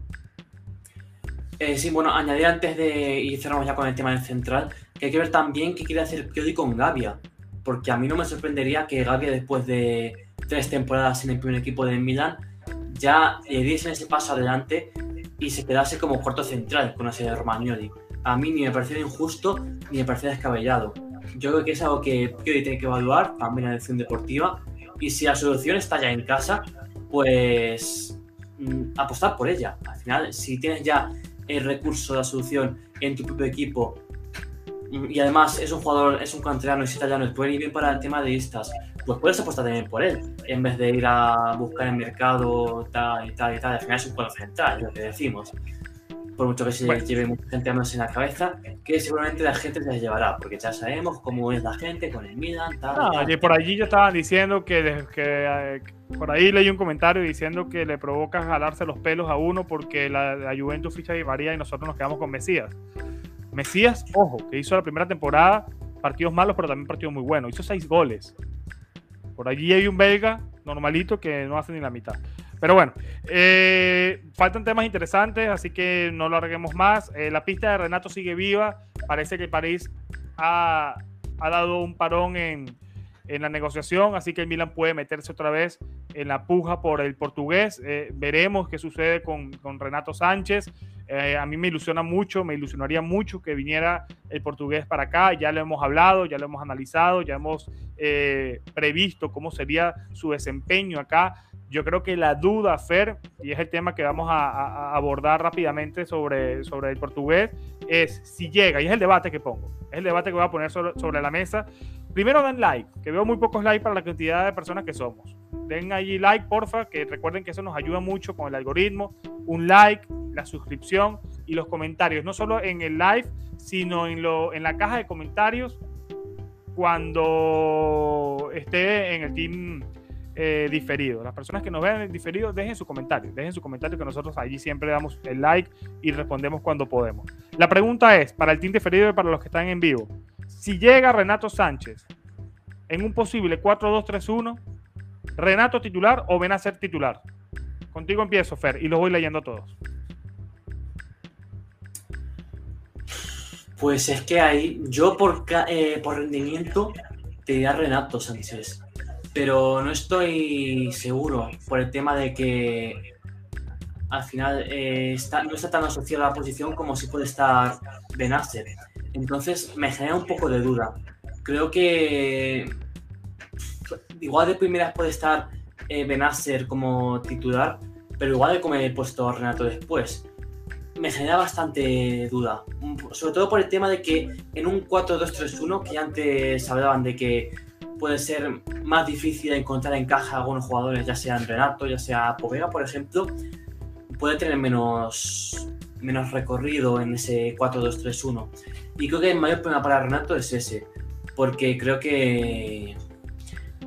Eh, sí, bueno, añadir antes de ir cerramos ya con el tema del central, que hay que ver también qué quiere hacer Pioli con Gavia, porque a mí no me sorprendería que Gavia después de tres temporadas en el primer equipo de Milan ya le diese ese paso adelante y se quedase como cuarto central con la serie de Romagnoli. A mí ni me pareció injusto ni me pareció descabellado. Yo creo que es algo que Pioli tiene que evaluar también la elección deportiva y si la solución está ya en casa, pues mm, apostar por ella. Al final, si tienes ya el recurso de la solución en tu propio equipo mm, y además es un jugador, es un canterano si italiano, puede ir bien para el tema de listas, pues puedes apostar también por él, en vez de ir a buscar en mercado tal y tal y tal. Al final es un jugador central, es lo que decimos por mucho que se lleve mucha gente más en la cabeza, que seguramente la gente se llevará, porque ya sabemos cómo es la gente con el Milan. Tal, ah, Y por allí ya estaban diciendo que, que, por ahí leí un comentario diciendo que le provoca jalarse los pelos a uno porque la, la Juventus ficha y varía y nosotros nos quedamos con Mesías. Mesías, ojo, que hizo la primera temporada partidos malos, pero también partidos muy buenos. Hizo seis goles. Por allí hay un belga normalito que no hace ni la mitad. Pero bueno, eh, faltan temas interesantes, así que no lo larguemos más. Eh, la pista de Renato sigue viva. Parece que París ha, dado un parón en, la negociación, así que el Milan puede meterse otra vez en la puja por el portugués. Eh, veremos qué sucede con, con Renato Sánchez. a mí me ilusiona mucho, me ilusionaría mucho que viniera el portugués para acá. Ya lo hemos hablado, ya lo hemos analizado, ya hemos previsto cómo sería su desempeño acá yo creo que la duda, Fer, y es el tema que vamos a, abordar rápidamente sobre, sobre el portugués, es si llega, y es el debate que pongo, es el debate que voy a poner sobre, la mesa. Primero den like, que veo muy pocos likes para la cantidad de personas que somos. Den allí like, porfa, que recuerden que eso nos ayuda mucho con el algoritmo. Un like, la suscripción y los comentarios, no solo en el live, sino en, la caja de comentarios cuando esté en el team eh, diferido. Las personas que nos vean en diferido, dejen su comentario. Dejen su comentario que nosotros allí siempre damos el like y respondemos cuando podemos. La pregunta es, para el team diferido y para los que están en vivo, si llega Renato Sánchez en un posible 4-2-3-1, Renato titular o ser titular. Contigo empiezo, Fer, y los voy leyendo todos. Pues es que ahí, yo por, eh, por rendimiento te diría Renato Sánchez, pero no estoy seguro por el tema de que al final eh, no está tan asociado a la posición como si puede estar Benacer. Entonces me genera un poco de duda. Creo que igual de primeras puede estar eh, Benacer como titular, pero igual de como he puesto Renato después me genera bastante duda. Sobre todo por el tema de que en un 4-2-3-1, que antes hablaban de que puede ser más difícil encontrar en caja a algunos jugadores, ya sea Renato, ya sea Povega, por ejemplo, puede tener menos, menos recorrido en ese 4-2-3-1. Y creo que el mayor problema para Renato es ese, porque creo que,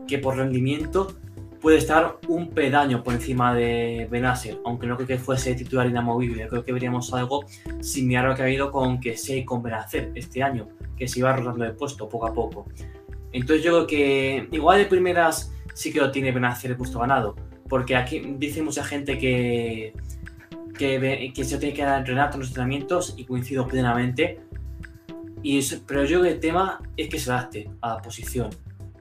que por rendimiento puede estar un pedaño por encima de Benacer, aunque no creo que fuese titular inamovible. Creo que veríamos algo similar a lo que ha habido con que y con Benacer este año, que se iba rotando de puesto poco a poco. Entonces yo creo que igual de primeras sí que lo tiene Benacer el puesto ganado, porque aquí dice mucha gente que, que, que se tiene que dar entrenar en los entrenamientos y coincido plenamente. Y pero yo creo que el tema es que se adapte a la posición.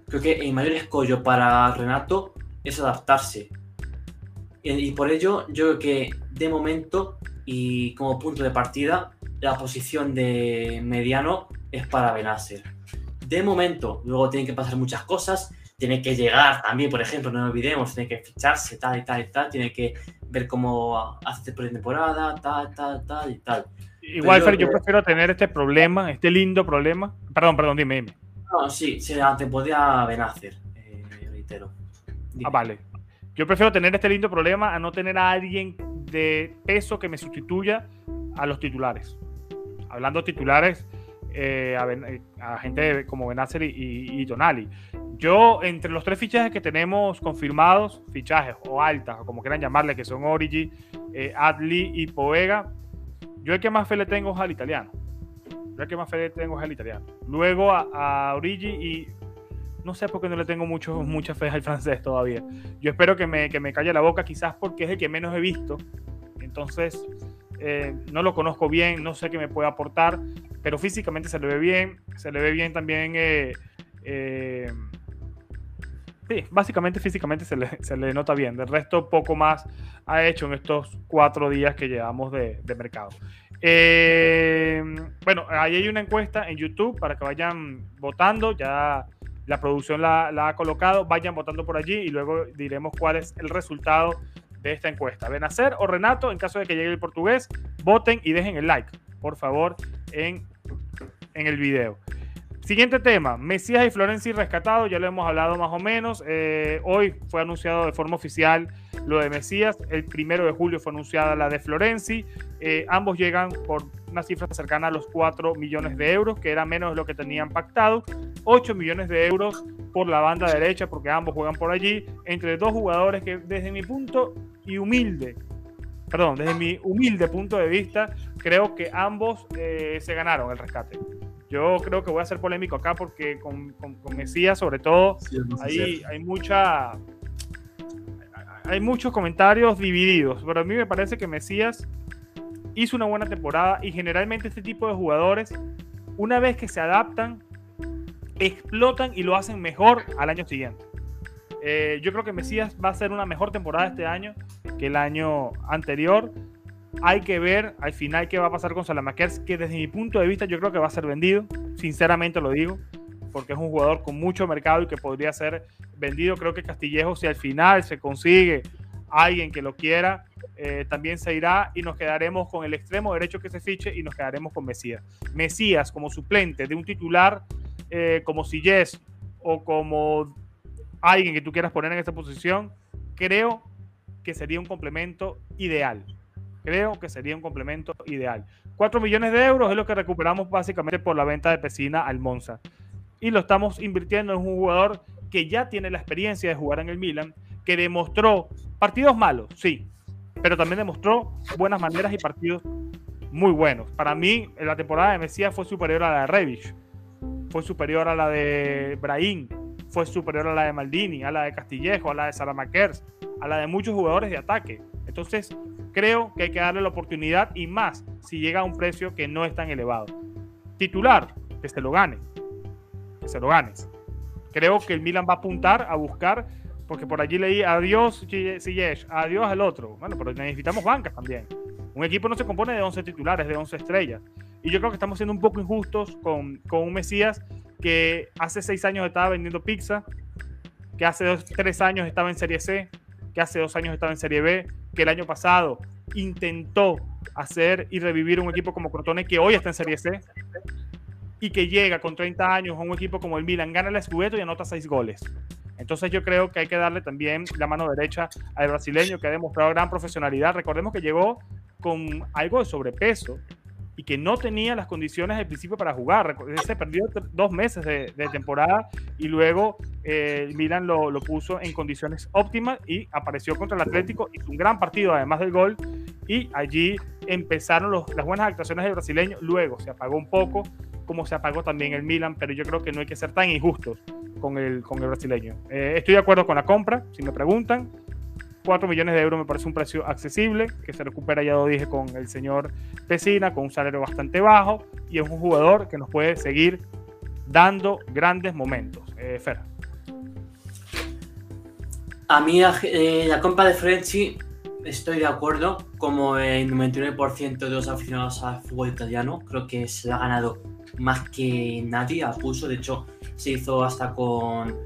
Creo que el mayor escollo para Renato es adaptarse. Y, por ello, yo creo que de momento y como punto de partida, la posición de mediano es para Benacer. De momento, luego tienen que pasar muchas cosas, tiene que llegar también, por ejemplo, no olvidemos, tiene que ficharse, tal y tal y tal, tiene que ver cómo hace pretemporada, tal, tal, tal y tal. Igual, Fer, yo prefiero tener este problema, este lindo problema. Perdón, perdón, dime, dime. No, sí, se podía Benacer, eh, reitero. Ah, vale. Yo prefiero tener este lindo problema a no tener a alguien de peso que me sustituya a los titulares. Hablando titulares, eh, eh, a, gente como Benacer y, Tonali. Yo, entre los tres fichajes que tenemos confirmados, fichajes o altas, o como quieran llamarle, que son Origi, eh, Adli y Poega, yo el que más fe le tengo es al italiano. Yo el que más fe le tengo es al italiano. Luego a, a Origi y no sé por qué no le tengo mucho, mucha fe al francés todavía. Yo espero que me, que me calle la boca, quizás porque es el que menos he visto. Entonces, eh, no lo conozco bien, no sé qué me puede aportar, pero físicamente se le ve bien. Se le ve bien también. Eh, eh, sí, básicamente físicamente se le, nota bien. Del resto, poco más ha hecho en estos cuatro días que llevamos de, mercado. bueno, ahí hay una encuesta en YouTube para que vayan votando. Ya la producción la, ha colocado, vayan votando por allí y luego diremos cuál es el resultado de esta encuesta. Benacer o Renato, en caso de que llegue el portugués, voten y dejen el like, por favor, en, en el video. Siguiente tema, Mesías y Florenzi rescatados, ya lo hemos hablado más o menos. Eh, hoy fue anunciado de forma oficial lo de Mesías, el primero de julio fue anunciada la de Florenzi. Eh, ambos llegan por una cifra cercana a los 4 millones de euros, que era menos de lo que tenían pactado. 8 millones de euros por la banda derecha, porque ambos juegan por allí, entre dos jugadores que desde mi punto y humilde, perdón, desde mi humilde punto de vista, creo que ambos eh, se ganaron el rescate. Yo creo que voy a ser polémico acá porque con, con, Mesías, sobre todo, hay, hay mucha. Hay muchos comentarios divididos, pero a mí me parece que Mesías hizo una buena temporada y generalmente este tipo de jugadores, una vez que se adaptan, explotan y lo hacen mejor al año siguiente. Eh, yo creo que Mesías va a ser una mejor temporada este año que el año anterior. Hay que ver al final qué va a pasar con Salamakers, que desde mi punto de vista yo creo que va a ser vendido, sinceramente lo digo, porque es un jugador con mucho mercado y que podría ser vendido. Creo que Castillejo, si al final se consigue alguien que lo quiera, eh, también se irá y nos quedaremos con el extremo derecho que se fiche y nos quedaremos con Mesías. Mesías como suplente de un titular eh, como Silles o como alguien que tú quieras poner en esta posición, creo que sería un complemento ideal. Creo que sería un complemento ideal. 4 millones de euros es lo que recuperamos básicamente por la venta de Pesina al Monza. Y lo estamos invirtiendo en un jugador que ya tiene la experiencia de jugar en el Milan, que demostró partidos malos, sí, pero también demostró buenas maneras y partidos muy buenos. Para mí, la temporada de Mesías fue superior a la de Revich, fue superior a la de Brahim, fue superior a la de Maldini, a la de Castillejo, a la de Salamakers, a la de muchos jugadores de ataque. Entonces, creo que hay que darle la oportunidad y más si llega a un precio que no es tan elevado. titular, que se lo gane. Que se lo ganes. Creo que el Milan va a apuntar a buscar, porque por allí leí adiós Ziyech, adiós el otro. Bueno, pero necesitamos bancas también. Un equipo no se compone de 11 titulares, de 11 estrellas. Y yo creo que estamos siendo un poco injustos con, con un Mesías que hace seis años estaba vendiendo pizza, que hace dos, tres años estaba en Serie C, que hace dos años estaba en Serie B, que el año pasado intentó hacer y revivir un equipo como Crotone, que hoy está en Serie C, y que llega con 30 años a un equipo como el Milan, gana el Scudetto y anota seis goles. Entonces yo creo que hay que darle también la mano derecha al brasileño que ha demostrado gran profesionalidad. Recordemos que llegó con algo de sobrepeso, y que no tenía las condiciones de principio para jugar. Se perdió dos meses de, temporada y luego eh, Milan lo, lo, puso en condiciones óptimas y apareció contra el Atlético, hizo un gran partido además del gol y allí empezaron los, las buenas actuaciones del brasileño, luego se apagó un poco como se apagó también el Milan, pero yo creo que no hay que ser tan injustos con el, con el brasileño. Eh, estoy de acuerdo con la compra, si me preguntan, 4 millones de euros me parece un precio accesible, que se recupera, ya lo dije, con el señor Pesina, con un salario bastante bajo, y es un jugador que nos puede seguir dando grandes momentos. Eh, Fer. A mí eh, la compra de Frenchy estoy de acuerdo, como el 99% de los aficionados al fútbol italiano, creo que se lo ha ganado más que nadie a pulso, de hecho se hizo hasta con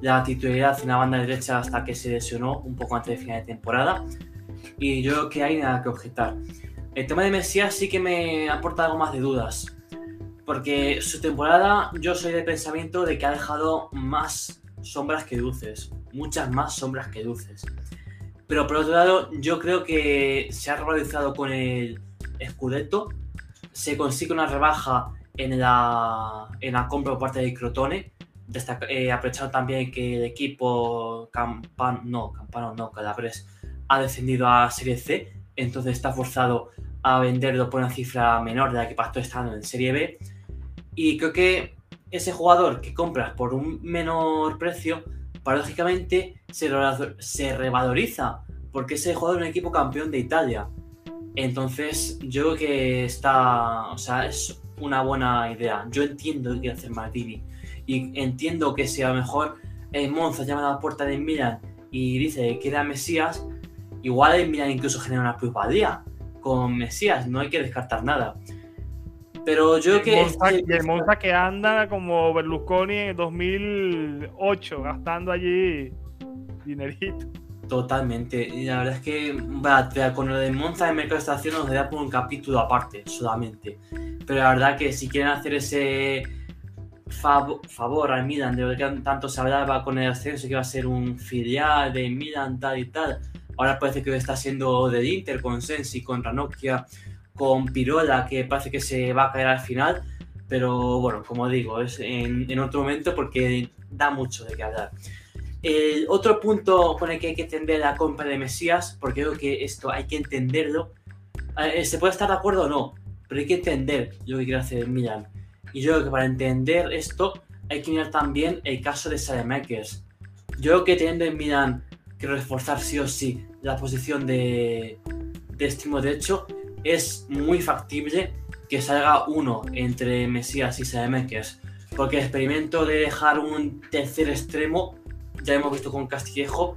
la titularidad en la banda derecha hasta que se lesionó un poco antes de final de temporada. Y yo creo que hay nada que objetar. El tema de Mesías sí que me aporta algo más de dudas. Porque su temporada yo soy de pensamiento de que ha dejado más sombras que luces. Muchas más sombras que luces. Pero por otro lado, yo creo que se ha revalorizado con el Scudetto. Se consigue una rebaja en la, en la compra por parte de Crotone eh, aprovechando también que el equipo Campan, no, Campano no, Calabres ha descendido a Serie C, entonces está forzado a venderlo por una cifra menor de la que pactó estando en Serie B. Y creo que ese jugador que compras por un menor precio, paradójicamente se, se revaloriza, porque ese jugador es un equipo campeón de Italia. Entonces, yo creo que está, o sea, es una buena idea. Yo entiendo que quiere hacer Martini y entiendo que si a lo mejor el Monza llama a la puerta de Milan y dice que era Mesías, igual el Milan incluso genera una plusvalía con Mesías, no hay que descartar nada. Pero yo creo que... Monza, este el Monza que anda como Berlusconi en 2008, gastando allí dinerito. Totalmente. Y la verdad es que con lo de Monza de mercado de estación nos daría por un capítulo aparte, solamente. Pero la verdad que si quieren hacer ese favor al Milan, de lo que tanto se hablaba con el ascenso que iba a ser un filial de Milan, tal y tal. Ahora parece que está siendo del Inter con Sensi, con Ranocchia, con Pirola, que parece que se va a caer al final. Pero bueno, como digo, es en, otro momento porque da mucho de qué hablar. El otro punto con que hay que entender la compra de Mesías, porque creo que esto hay que entenderlo. ¿Se puede estar de acuerdo o no? Pero hay que entender lo que quiere hacer Milan. Y yo creo que para entender esto hay que mirar también el caso de Sademakers. Yo creo que teniendo en Milan que reforzar sí o sí la posición de, de extremo derecho, es muy factible que salga uno entre Mesías y Sademakers. Porque el experimento de dejar un tercer extremo ya hemos visto con Castillejo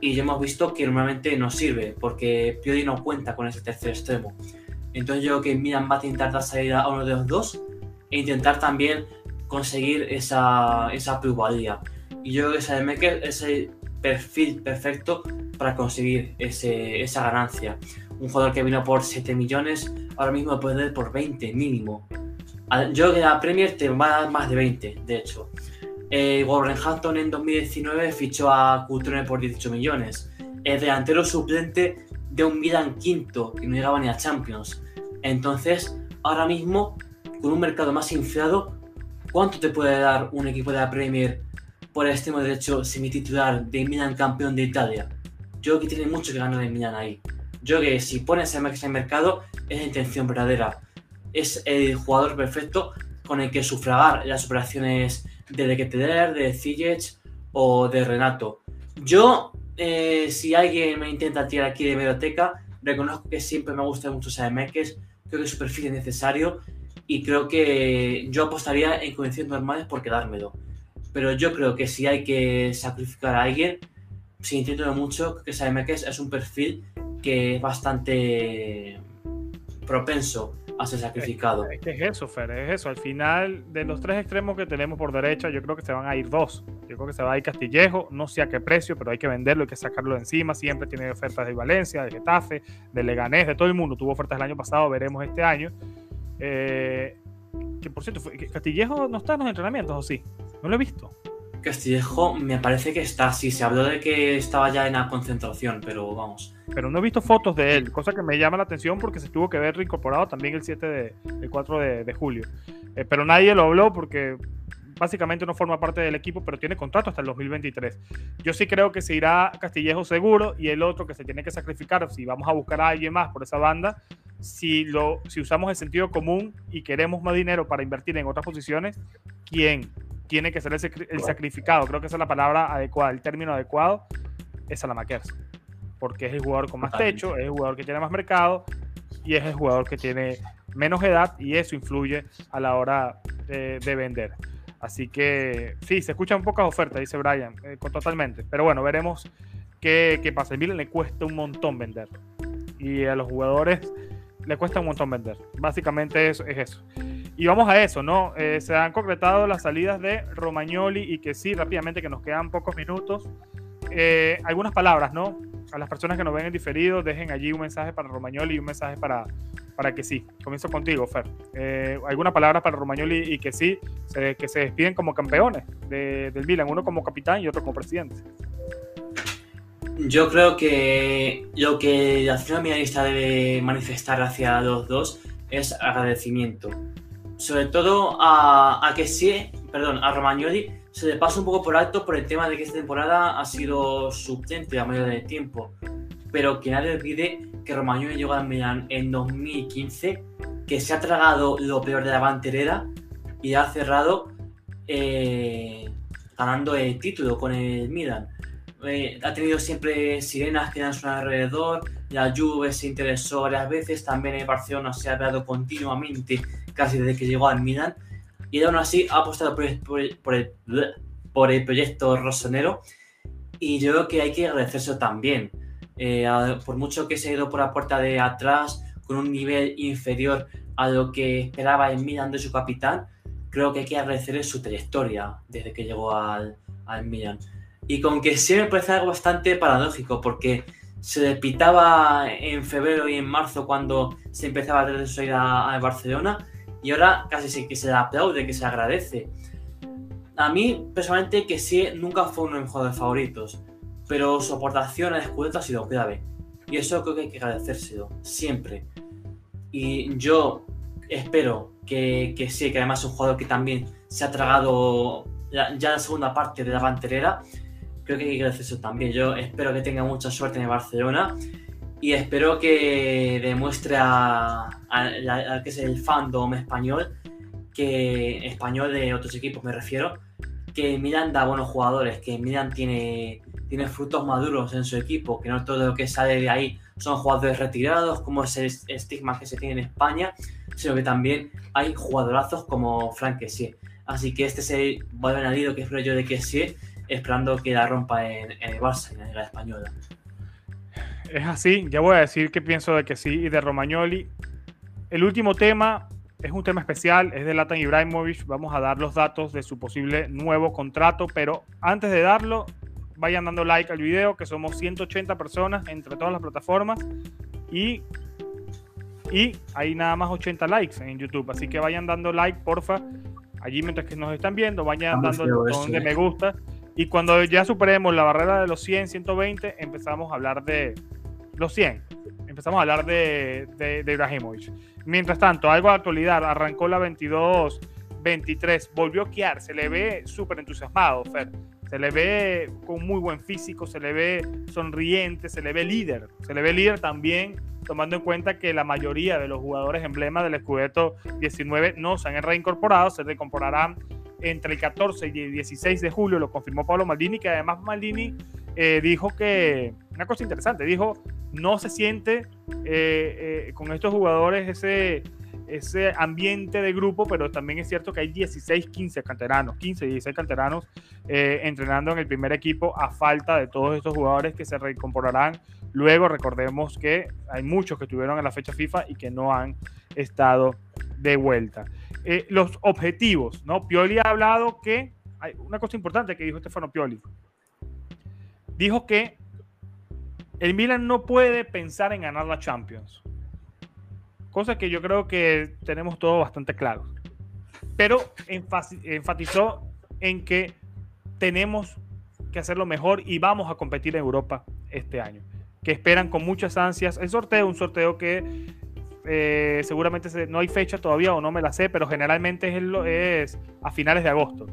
y ya hemos visto que normalmente no sirve porque Pioli no cuenta con ese tercer extremo. Entonces yo creo que Milan va a intentar salir a uno de los dos e intentar también conseguir esa, esa plusvalía. Y yo creo que Maker es el perfil perfecto para conseguir ese, esa ganancia. Un jugador que vino por 7 millones, ahora mismo puede por 20 mínimo. Yo creo que la Premier te va a dar más de 20, de hecho. Eh, Wolverhampton en 2019 fichó a Coutinho por 18 millones. El delantero suplente de un Milan quinto que no llegaba ni a Champions. Entonces, ahora mismo con un mercado más inflado, ¿cuánto te puede dar un equipo de la Premier por el extremo derecho semititular de Milan campeón de Italia? Yo creo que tiene mucho que ganar el Milan ahí. Yo creo que si pones a Max en mercado es la intención verdadera. Es el jugador perfecto con el que sufragar las operaciones de Deketeler, de Ziyech o de Renato. Yo, eh, si alguien me intenta tirar aquí de biblioteca, reconozco que siempre me gusta mucho Sademeques, creo que su perfil es necesario y creo que yo apostaría en condiciones normales por quedármelo. Pero yo creo que si hay que sacrificar a alguien, sin entiendo mucho, que Saemekes es un perfil que es bastante propenso a ser sacrificado. Es, que es eso, Fer, es eso. Al final, de los tres extremos que tenemos por derecha, yo creo que se van a ir dos. Yo creo que se va a ir Castillejo, no sé a qué precio, pero hay que venderlo, hay que sacarlo de encima. Siempre tiene ofertas de Valencia, de Getafe, de Leganés, de todo el mundo. Tuvo ofertas el año pasado, veremos este año. Eh, que por cierto, Castillejo no está en los entrenamientos, ¿o sí? No lo he visto. Castillejo me parece que está, sí, se habló de que estaba ya en la concentración, pero vamos. Pero no he visto fotos de él, cosa que me llama la atención porque se tuvo que ver reincorporado también el 7 de, el 4 de, julio. Eh, pero nadie lo habló porque básicamente no forma parte del equipo, pero tiene contrato hasta el 2023. Yo sí creo que se irá Castillejo seguro y el otro que se tiene que sacrificar, si vamos a buscar a alguien más por esa banda, si, lo, si usamos el sentido común y queremos más dinero para invertir en otras posiciones, ¿quién? Tiene que ser el, sacrificado. Creo que esa es la palabra adecuada, el término adecuado es a la Makers. Porque es el jugador con más techo, es el jugador que tiene más mercado y es el jugador que tiene menos edad y eso influye a la hora de, vender. Así que sí, se escuchan pocas ofertas, dice Brian, eh, totalmente. Pero bueno, veremos qué, qué pasa. El Milan le cuesta un montón vender. Y a los jugadores le cuesta un montón vender. Básicamente eso, es eso. Y vamos a eso, ¿no? Eh, se han concretado las salidas de Romagnoli y que sí, rápidamente, que nos quedan pocos minutos. Eh, algunas palabras, ¿no? A las personas que nos ven en diferido, dejen allí un mensaje para Romagnoli y un mensaje para, para que sí. Comienzo contigo, Fer. Eh, algunas palabras para Romagnoli y que sí, que se despiden como campeones del Milan, uno como capitán y otro como presidente. Yo creo que lo que la ciudad milanista debe manifestar hacia los dos es agradecimiento sobre todo a, a que sí, perdón, a Romagnoli se le pasa un poco por alto por el tema de que esta temporada ha sido suplente la mayoría del tiempo. Pero que nadie olvide que Romagnoli llegó al Milan en 2015, que se ha tragado lo peor de la banterera y ha cerrado eh, ganando el título con el Milan. Eh, ha tenido siempre sirenas que dan su alrededor, la Juve se interesó varias veces, también el Barcelona se ha hablado continuamente casi desde que llegó al Milan, y aún así ha apostado por el, por el, por el, proyecto rosonero, y yo creo que hay que agradecerse también. Eh, por mucho que se ha ido por la puerta de atrás, con un nivel inferior a lo que esperaba el Milan de su capitán, creo que hay que agradecerle su trayectoria desde que llegó al, al Milan. Y con que sí me parece algo bastante paradójico, porque se despitaba en febrero y en marzo cuando se empezaba a tener su ida a Barcelona y ahora casi que se le aplaude, que se agradece. A mí, personalmente, que sí, nunca fue uno de mis jugadores favoritos, pero su aportación al escudeto ha sido clave. Y eso creo que hay que agradecérselo, siempre. Y yo espero que, que sí, que además es un jugador que también se ha tragado ya, la segunda parte de la banterera. Creo que hay que agradecérselo también. Yo espero que tenga mucha suerte en el Barcelona y espero que demuestre a, que es el fandom español, que español de otros equipos me refiero, que Milan da buenos jugadores, que Milan tiene, tiene frutos maduros en su equipo, que no todo lo que sale de ahí son jugadores retirados, como es el estigma que se tiene en España, sino que también hay jugadorazos como Frank Kessie. Así que este es el valor añadido que espero yo de Kessie, esperando que la rompa en, en el Barça, en la Liga Española es así. Ya voy a decir qué pienso de que sí y de Romagnoli. El último tema es un tema especial, es de Latan Ibrahimovic. Vamos a dar los datos de su posible nuevo contrato, pero antes de darlo, vayan dando like al video, que somos 180 personas entre todas las plataformas y, y hay nada más 80 likes en YouTube. Así que vayan dando like, porfa. Allí mientras que nos están viendo, vayan dando el botón de me gusta. Y cuando ya superemos la barrera de los 100, 120, empezamos a hablar de, los 100. Empezamos a hablar de, de, Ibrahimovic. Mientras tanto, algo de actualidad. Arrancó la 22, 23. Volvió a quedar. Se le ve súper entusiasmado, Fer. Se le ve con muy buen físico, se le ve sonriente, se le ve líder. Se le ve líder también, tomando en cuenta que la mayoría de los jugadores emblemas del Scudetto 19 no se han reincorporado, se reincorporarán entre el 14 y el 16 de julio, lo confirmó Pablo Maldini, que además Maldini eh, dijo que, una cosa interesante, dijo, no se siente eh, eh, con estos jugadores ese, ese ambiente de grupo, pero también es cierto que hay 16, 15 canteranos, 15, 16 canteranos eh, entrenando en el primer equipo a falta de todos estos jugadores que se reincorporarán. Luego recordemos que hay muchos que estuvieron en la fecha FIFA y que no han estado de vuelta. Los objetivos, ¿no? Pioli ha hablado que, hay una cosa importante que dijo Stefano Pioli, dijo que el Milan no puede pensar en ganar la Champions cosa que yo creo que tenemos todo bastante claro. Pero enfatizó en que tenemos que hacerlo mejor y vamos a competir en Europa este año. Que esperan con muchas ansias el sorteo, un sorteo que eh, seguramente no hay fecha todavía o no me la sé, pero generalmente es, es a finales de agosto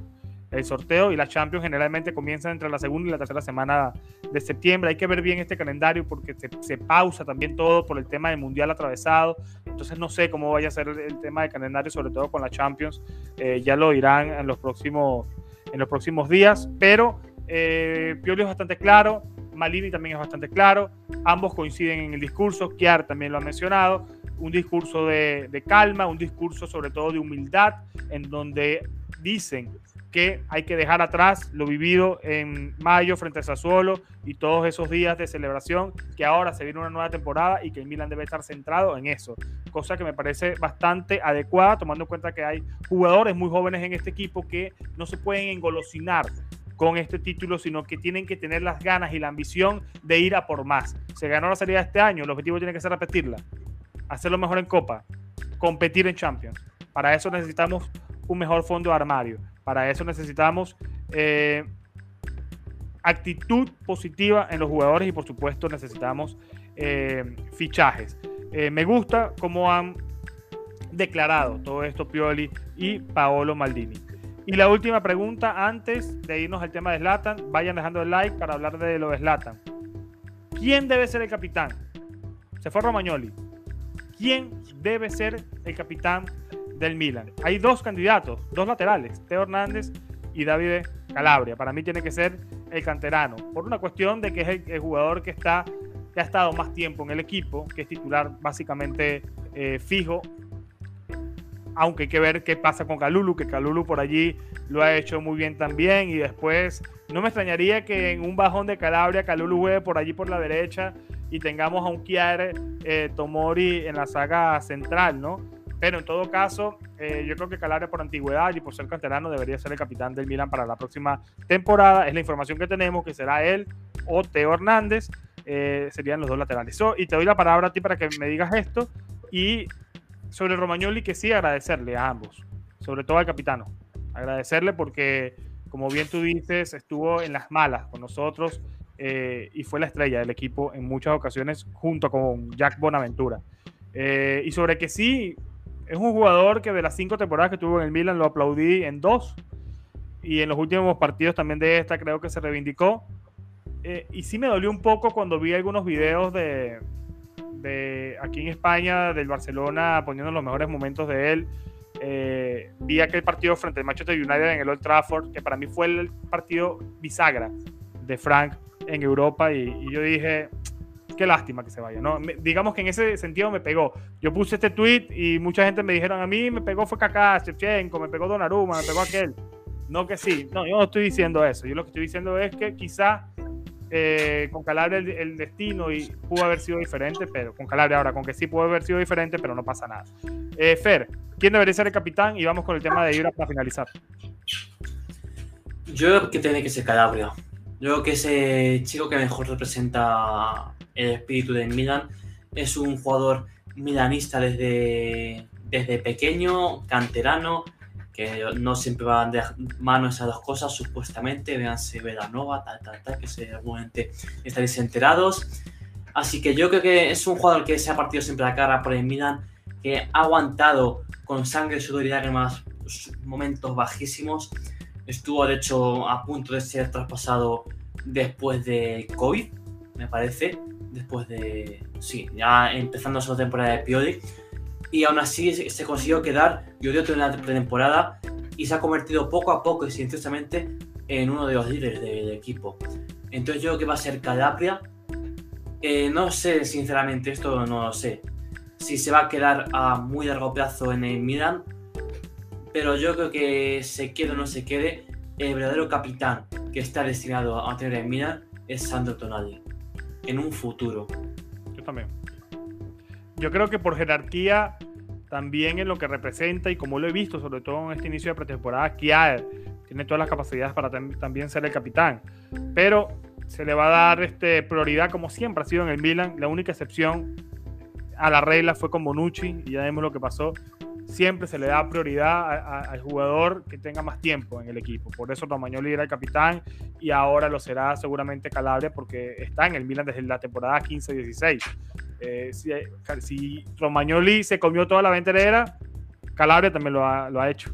el sorteo y la Champions generalmente comienzan entre la segunda y la tercera semana de septiembre. Hay que ver bien este calendario porque se, pausa también todo por el tema del Mundial atravesado. Entonces no sé cómo vaya a ser el, tema del calendario, sobre todo con la Champions. Eh, ya lo dirán en los próximos, en los próximos días. Pero eh, Pioli es bastante claro, Malini también es bastante claro. Ambos coinciden en el discurso. Kiar también lo ha mencionado. Un discurso de, de calma, un discurso sobre todo de humildad, en donde dicen que hay que dejar atrás lo vivido en mayo frente a Sassuolo y todos esos días de celebración, que ahora se viene una nueva temporada y que Milan debe estar centrado en eso, cosa que me parece bastante adecuada, tomando en cuenta que hay jugadores muy jóvenes en este equipo que no se pueden engolosinar con este título, sino que tienen que tener las ganas y la ambición de ir a por más. Se ganó la salida este año, el objetivo tiene que ser repetirla, hacerlo mejor en Copa, competir en Champions. Para eso necesitamos un mejor fondo de armario. Para eso necesitamos eh, actitud positiva en los jugadores y por supuesto necesitamos eh, fichajes. Eh, me gusta cómo han declarado todo esto Pioli y Paolo Maldini. Y la última pregunta antes de irnos al tema de Slatan, vayan dejando el like para hablar de lo de Slatan. ¿Quién debe ser el capitán? Se fue Romagnoli. ¿Quién debe ser el capitán del Milan. Hay dos candidatos, dos laterales, Teo Hernández y David Calabria. Para mí tiene que ser el canterano, por una cuestión de que es el, jugador que está que ha estado más tiempo en el equipo, que es titular básicamente eh, fijo. Aunque hay que ver qué pasa con Calulu, que Calulu por allí lo ha hecho muy bien también. Y después, no me extrañaría que en un bajón de Calabria, Calulu juegue por allí por la derecha y tengamos a un Chiare eh, Tomori en la saga central, ¿no? Pero en todo caso, eh, yo creo que Calabria por antigüedad y por ser canterano debería ser el capitán del Milan para la próxima temporada. Es la información que tenemos, que será él o Teo Hernández. Eh, serían los dos laterales. y te doy la palabra a ti para que me digas esto. Y sobre Romagnoli, que sí agradecerle a ambos, sobre todo al capitano. Agradecerle porque, como bien tú dices, estuvo en las malas con nosotros eh, y fue la estrella del equipo en muchas ocasiones junto con Jack Bonaventura. y sobre que sí, es un jugador que de las cinco temporadas que tuvo en el Milan lo aplaudí en dos. Y en los últimos partidos también de esta creo que se reivindicó. Eh, y sí me dolió un poco cuando vi algunos videos de, de aquí en España, del Barcelona, poniendo los mejores momentos de él. Eh, vi aquel partido frente al Manchester United en el Old Trafford, que para mí fue el partido bisagra de Frank en Europa. y, y yo dije, qué lástima que se vaya, ¿no? digamos que en ese sentido me pegó. Yo puse este tweet y mucha gente me dijeron, a mí me pegó fue Kaká, Shevchenko, me pegó Donnarumma, me pegó aquel. No que sí, no, yo no estoy diciendo eso. Yo lo que estoy diciendo es que quizá eh, con Calabria el, destino y pudo haber sido diferente, pero con Calabria ahora, con que sí pudo haber sido diferente, pero no pasa nada. Eh, Fer, ¿quién debería ser el capitán? Y vamos con el tema de Ibra para finalizar. Yo creo que tiene que ser Calabria. Yo creo que ese chico que mejor representa el espíritu de Milan. Es un jugador milanista desde, desde pequeño, canterano, que no siempre van de mano esas dos cosas, supuestamente. Véanse Velanova, tal, tal, tal, que seguramente estaréis enterados. Así que yo creo que es un jugador que se ha partido siempre la cara por el Milan, que ha aguantado con sangre, sudor y lágrimas momentos bajísimos. Estuvo, de hecho, a punto de ser traspasado después de COVID, me parece después de, sí, ya empezando esa temporada de Pioli. Y aún así se, consiguió quedar, yo dio una pretemporada y se ha convertido poco a poco y silenciosamente en uno de los líderes del equipo. Entonces yo creo que va a ser Calabria. Eh, no sé, sinceramente, esto no lo sé. si se va a quedar a muy largo plazo en el Milan, pero yo creo que se quede o no se quede, el verdadero capitán que está destinado a tener el Milan es Sandro Tonali en un futuro. Yo también. Yo creo que por jerarquía, también en lo que representa y como lo he visto, sobre todo en este inicio de pretemporada, Kiaer tiene todas las capacidades para también ser el capitán. Pero se le va a dar este, prioridad como siempre ha sido en el Milan. La única excepción a la regla fue con Bonucci y ya vemos lo que pasó. Siempre se le da prioridad al jugador que tenga más tiempo en el equipo. Por eso Romagnoli era el capitán y ahora lo será seguramente Calabria porque está en el Milan desde la temporada 15-16. Eh, si, si, se comió toda la venterera, Calabria también lo ha, lo ha hecho.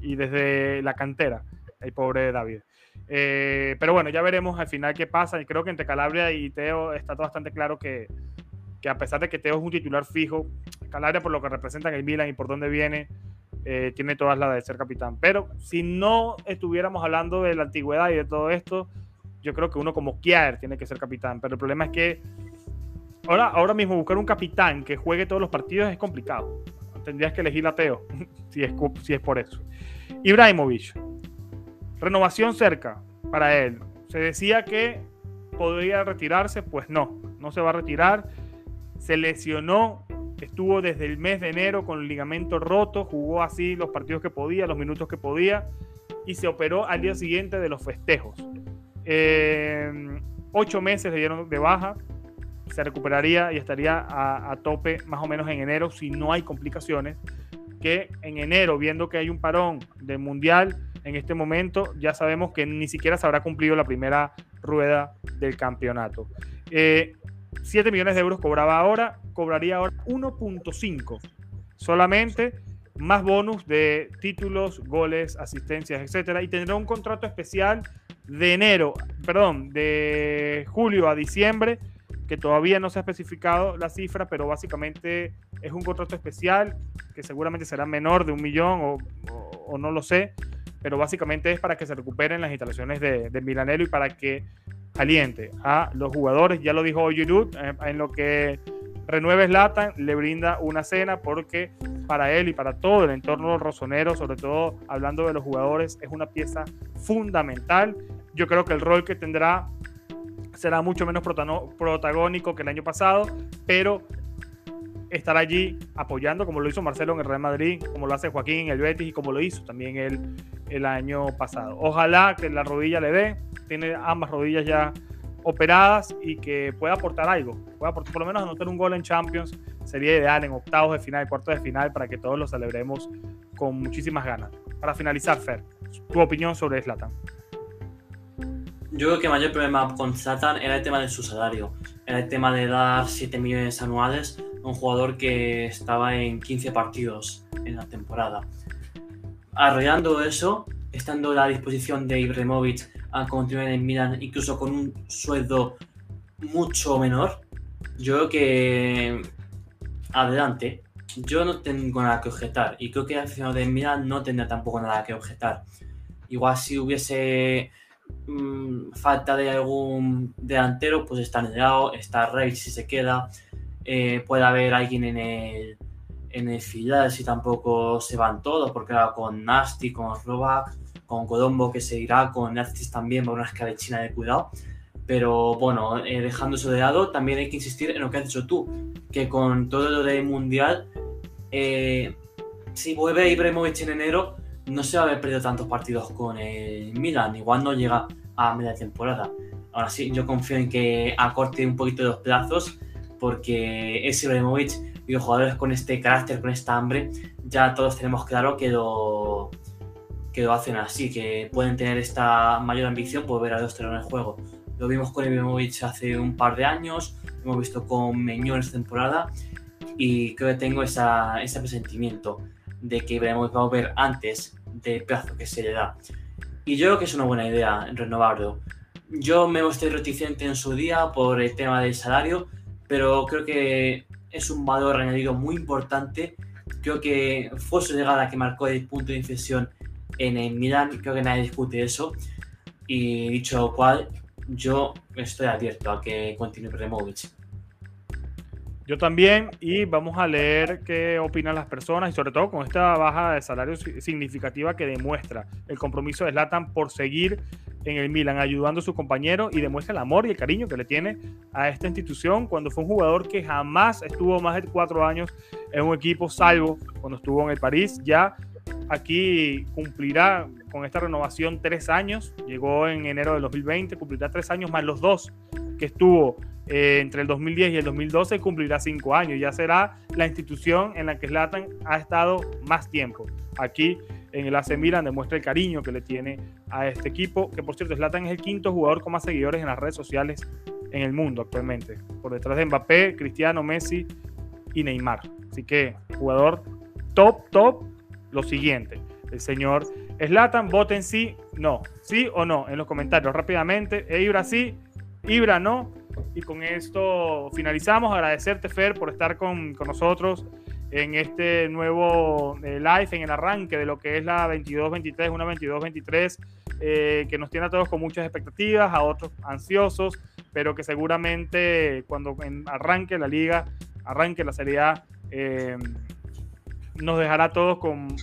Y desde la cantera, el pobre David. Eh, pero bueno, ya veremos al final qué pasa. Y creo que entre Calabria y Teo está todo bastante claro que, que a pesar de que Teo es un titular fijo, Calabria por lo que representa en el Milan y por dónde viene, eh, tiene todas las de ser capitán. Pero si no estuviéramos hablando de la antigüedad y de todo esto, yo creo que uno como Kier tiene que ser capitán. Pero el problema es que ahora, ahora mismo buscar un capitán que juegue todos los partidos es complicado. Tendrías que elegir a Teo, si es, si es por eso. Ibrahimovic, Renovación cerca para él. Se decía que podría retirarse, pues no, no se va a retirar. Se lesionó, estuvo desde el mes de enero con el ligamento roto, jugó así los partidos que podía, los minutos que podía y se operó al día siguiente de los festejos. Eh, ocho meses le dieron de baja, se recuperaría y estaría a, a, tope más o menos en enero si no hay complicaciones. Que en enero, viendo que hay un parón del mundial, en este momento ya sabemos que ni siquiera se habrá cumplido la primera rueda del campeonato. 7 eh, millones de euros cobraba ahora, cobraría ahora 1.5 solamente, más bonus de títulos, goles, asistencias, etcétera, y tendrá un contrato especial de enero, perdón, de julio a diciembre, que todavía no se ha especificado la cifra, pero básicamente es un contrato especial que seguramente será menor de un millón o, o no lo sé, pero básicamente es para que se recuperen las instalaciones de, de y para que aliente a los jugadores. Ya lo dijo Giroud, eh, en lo que renueve Zlatan, le brinda una cena porque para él y para todo el entorno rosonero, sobre todo hablando de los jugadores, es una pieza fundamental. Yo creo que el rol que tendrá será mucho menos protagónico que el año pasado, pero estar allí apoyando, como lo hizo Marcelo en el Real Madrid, como lo hace Joaquín en el Betis y como lo hizo también él el año pasado. Ojalá que la rodilla le dé, tiene ambas rodillas ya operadas y que pueda aportar algo, pueda por lo menos anotar un gol en Champions, sería ideal en octavos de final, cuartos de final, para que todos lo celebremos con muchísimas ganas. Para finalizar, Fer, tu opinión sobre Zlatan. Yo creo que el mayor problema con Zlatan era el tema de su salario, era el tema de dar 7 millones anuales un jugador que estaba en 15 partidos en la temporada. Arreglando eso, estando a la disposición de Ibrahimovic a continuar en Milan, incluso con un sueldo mucho menor, yo creo que adelante. Yo no tengo nada que objetar y creo que el aficionado de Milan no tendría tampoco nada que objetar. Igual si hubiese mm, falta de algún delantero, pues está Nedao, está Rey si se queda, eh, puede haber alguien en el, en el filial si tampoco se van todos, porque ahora con Nasty, con Slovak, con Colombo que se irá, con Nasty también va una escabechina de cuidado. Pero bueno, eh, dejando eso de lado, también hay que insistir en lo que has dicho tú, que con todo lo del Mundial, eh, si vuelve Ibrahimovic en enero, no se va a haber perdido tantos partidos con el Milan, igual no llega a media temporada. Ahora sí, yo confío en que acorte un poquito los plazos porque ese Ibrahimovic y los jugadores con este carácter, con esta hambre, ya todos tenemos claro que lo, que lo hacen así, que pueden tener esta mayor ambición por ver a los en el juego. Lo vimos con Ibrahimovic hace un par de años, lo hemos visto con Meñón esta temporada y creo que tengo esa, ese presentimiento de que Ibrahimovic va a volver antes del plazo que se le da. Y yo creo que es una buena idea renovarlo. Yo me mostré reticente en su día por el tema del salario, pero creo que es un valor añadido muy importante. Creo que fue su llegada que marcó el punto de inflexión en el Milan, creo que nadie discute eso. Y dicho lo cual, yo estoy abierto a que continúe Ibrahimovic. Yo también, y vamos a leer qué opinan las personas, y sobre todo con esta baja de salario significativa que demuestra el compromiso de Zlatan por seguir en el Milan, ayudando a su compañero y demuestra el amor y el cariño que le tiene a esta institución cuando fue un jugador que jamás estuvo más de cuatro años en un equipo, salvo cuando estuvo en el París. Ya aquí cumplirá con esta renovación tres años, llegó en enero del 2020, cumplirá tres años más los dos que estuvo eh, entre el 2010 y el 2012 cumplirá cinco años. Ya será la institución en la que Zlatan ha estado más tiempo. Aquí en el AC Milan demuestra el cariño que le tiene a este equipo, que por cierto, Zlatan es el quinto jugador con más seguidores en las redes sociales en el mundo actualmente, por detrás de Mbappé, Cristiano, Messi y Neymar. Así que jugador top, top, lo siguiente. El señor Zlatan, voten sí, no, sí o no en los comentarios rápidamente. E sí, Ibra no. Y con esto finalizamos. Agradecerte, Fer, por estar con, con nosotros en este nuevo eh, live, en el arranque de lo que es la 22-23, una 22-23 eh, que nos tiene a todos con muchas expectativas, a otros ansiosos, pero que seguramente cuando arranque la liga, arranque la Serie eh, nos dejará a todos con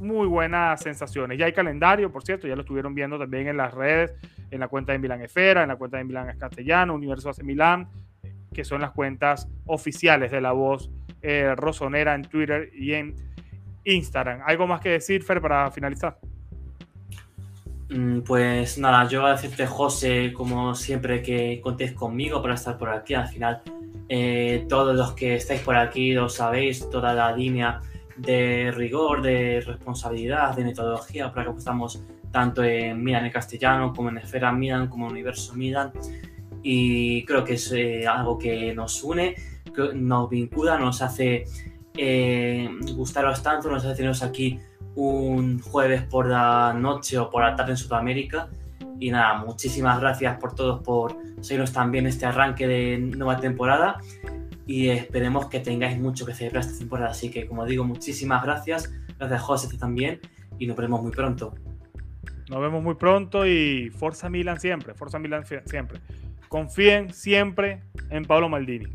muy buenas sensaciones. Ya hay calendario, por cierto, ya lo estuvieron viendo también en las redes, en la cuenta de Milán Esfera, en la cuenta de Milán Castellano, Universo hace Milán, que son las cuentas oficiales de la voz eh, Rosonera en Twitter y en Instagram. ¿Algo más que decir, Fer, para finalizar? Mm, pues nada, yo voy a decirte, José, como siempre, que contéis conmigo para estar por aquí. Al final, eh, todos los que estáis por aquí lo sabéis, toda la línea de rigor, de responsabilidad, de metodología, para que estamos tanto en Milan en castellano, como en Esfera Milan, como en Universo Milan. Y creo que es eh, algo que nos une, que nos vincula, nos hace eh, gustaros tanto, nos hace teneros aquí un jueves por la noche o por la tarde en Sudamérica. Y nada, muchísimas gracias por todos por seguirnos también este arranque de nueva temporada y esperemos que tengáis mucho que celebrar esta temporada. Así que, como digo, muchísimas gracias. Gracias, José, también. Y nos vemos muy pronto. Nos vemos muy pronto y Forza Milan siempre. Forza Milan siempre. Confíen siempre en Pablo Maldini.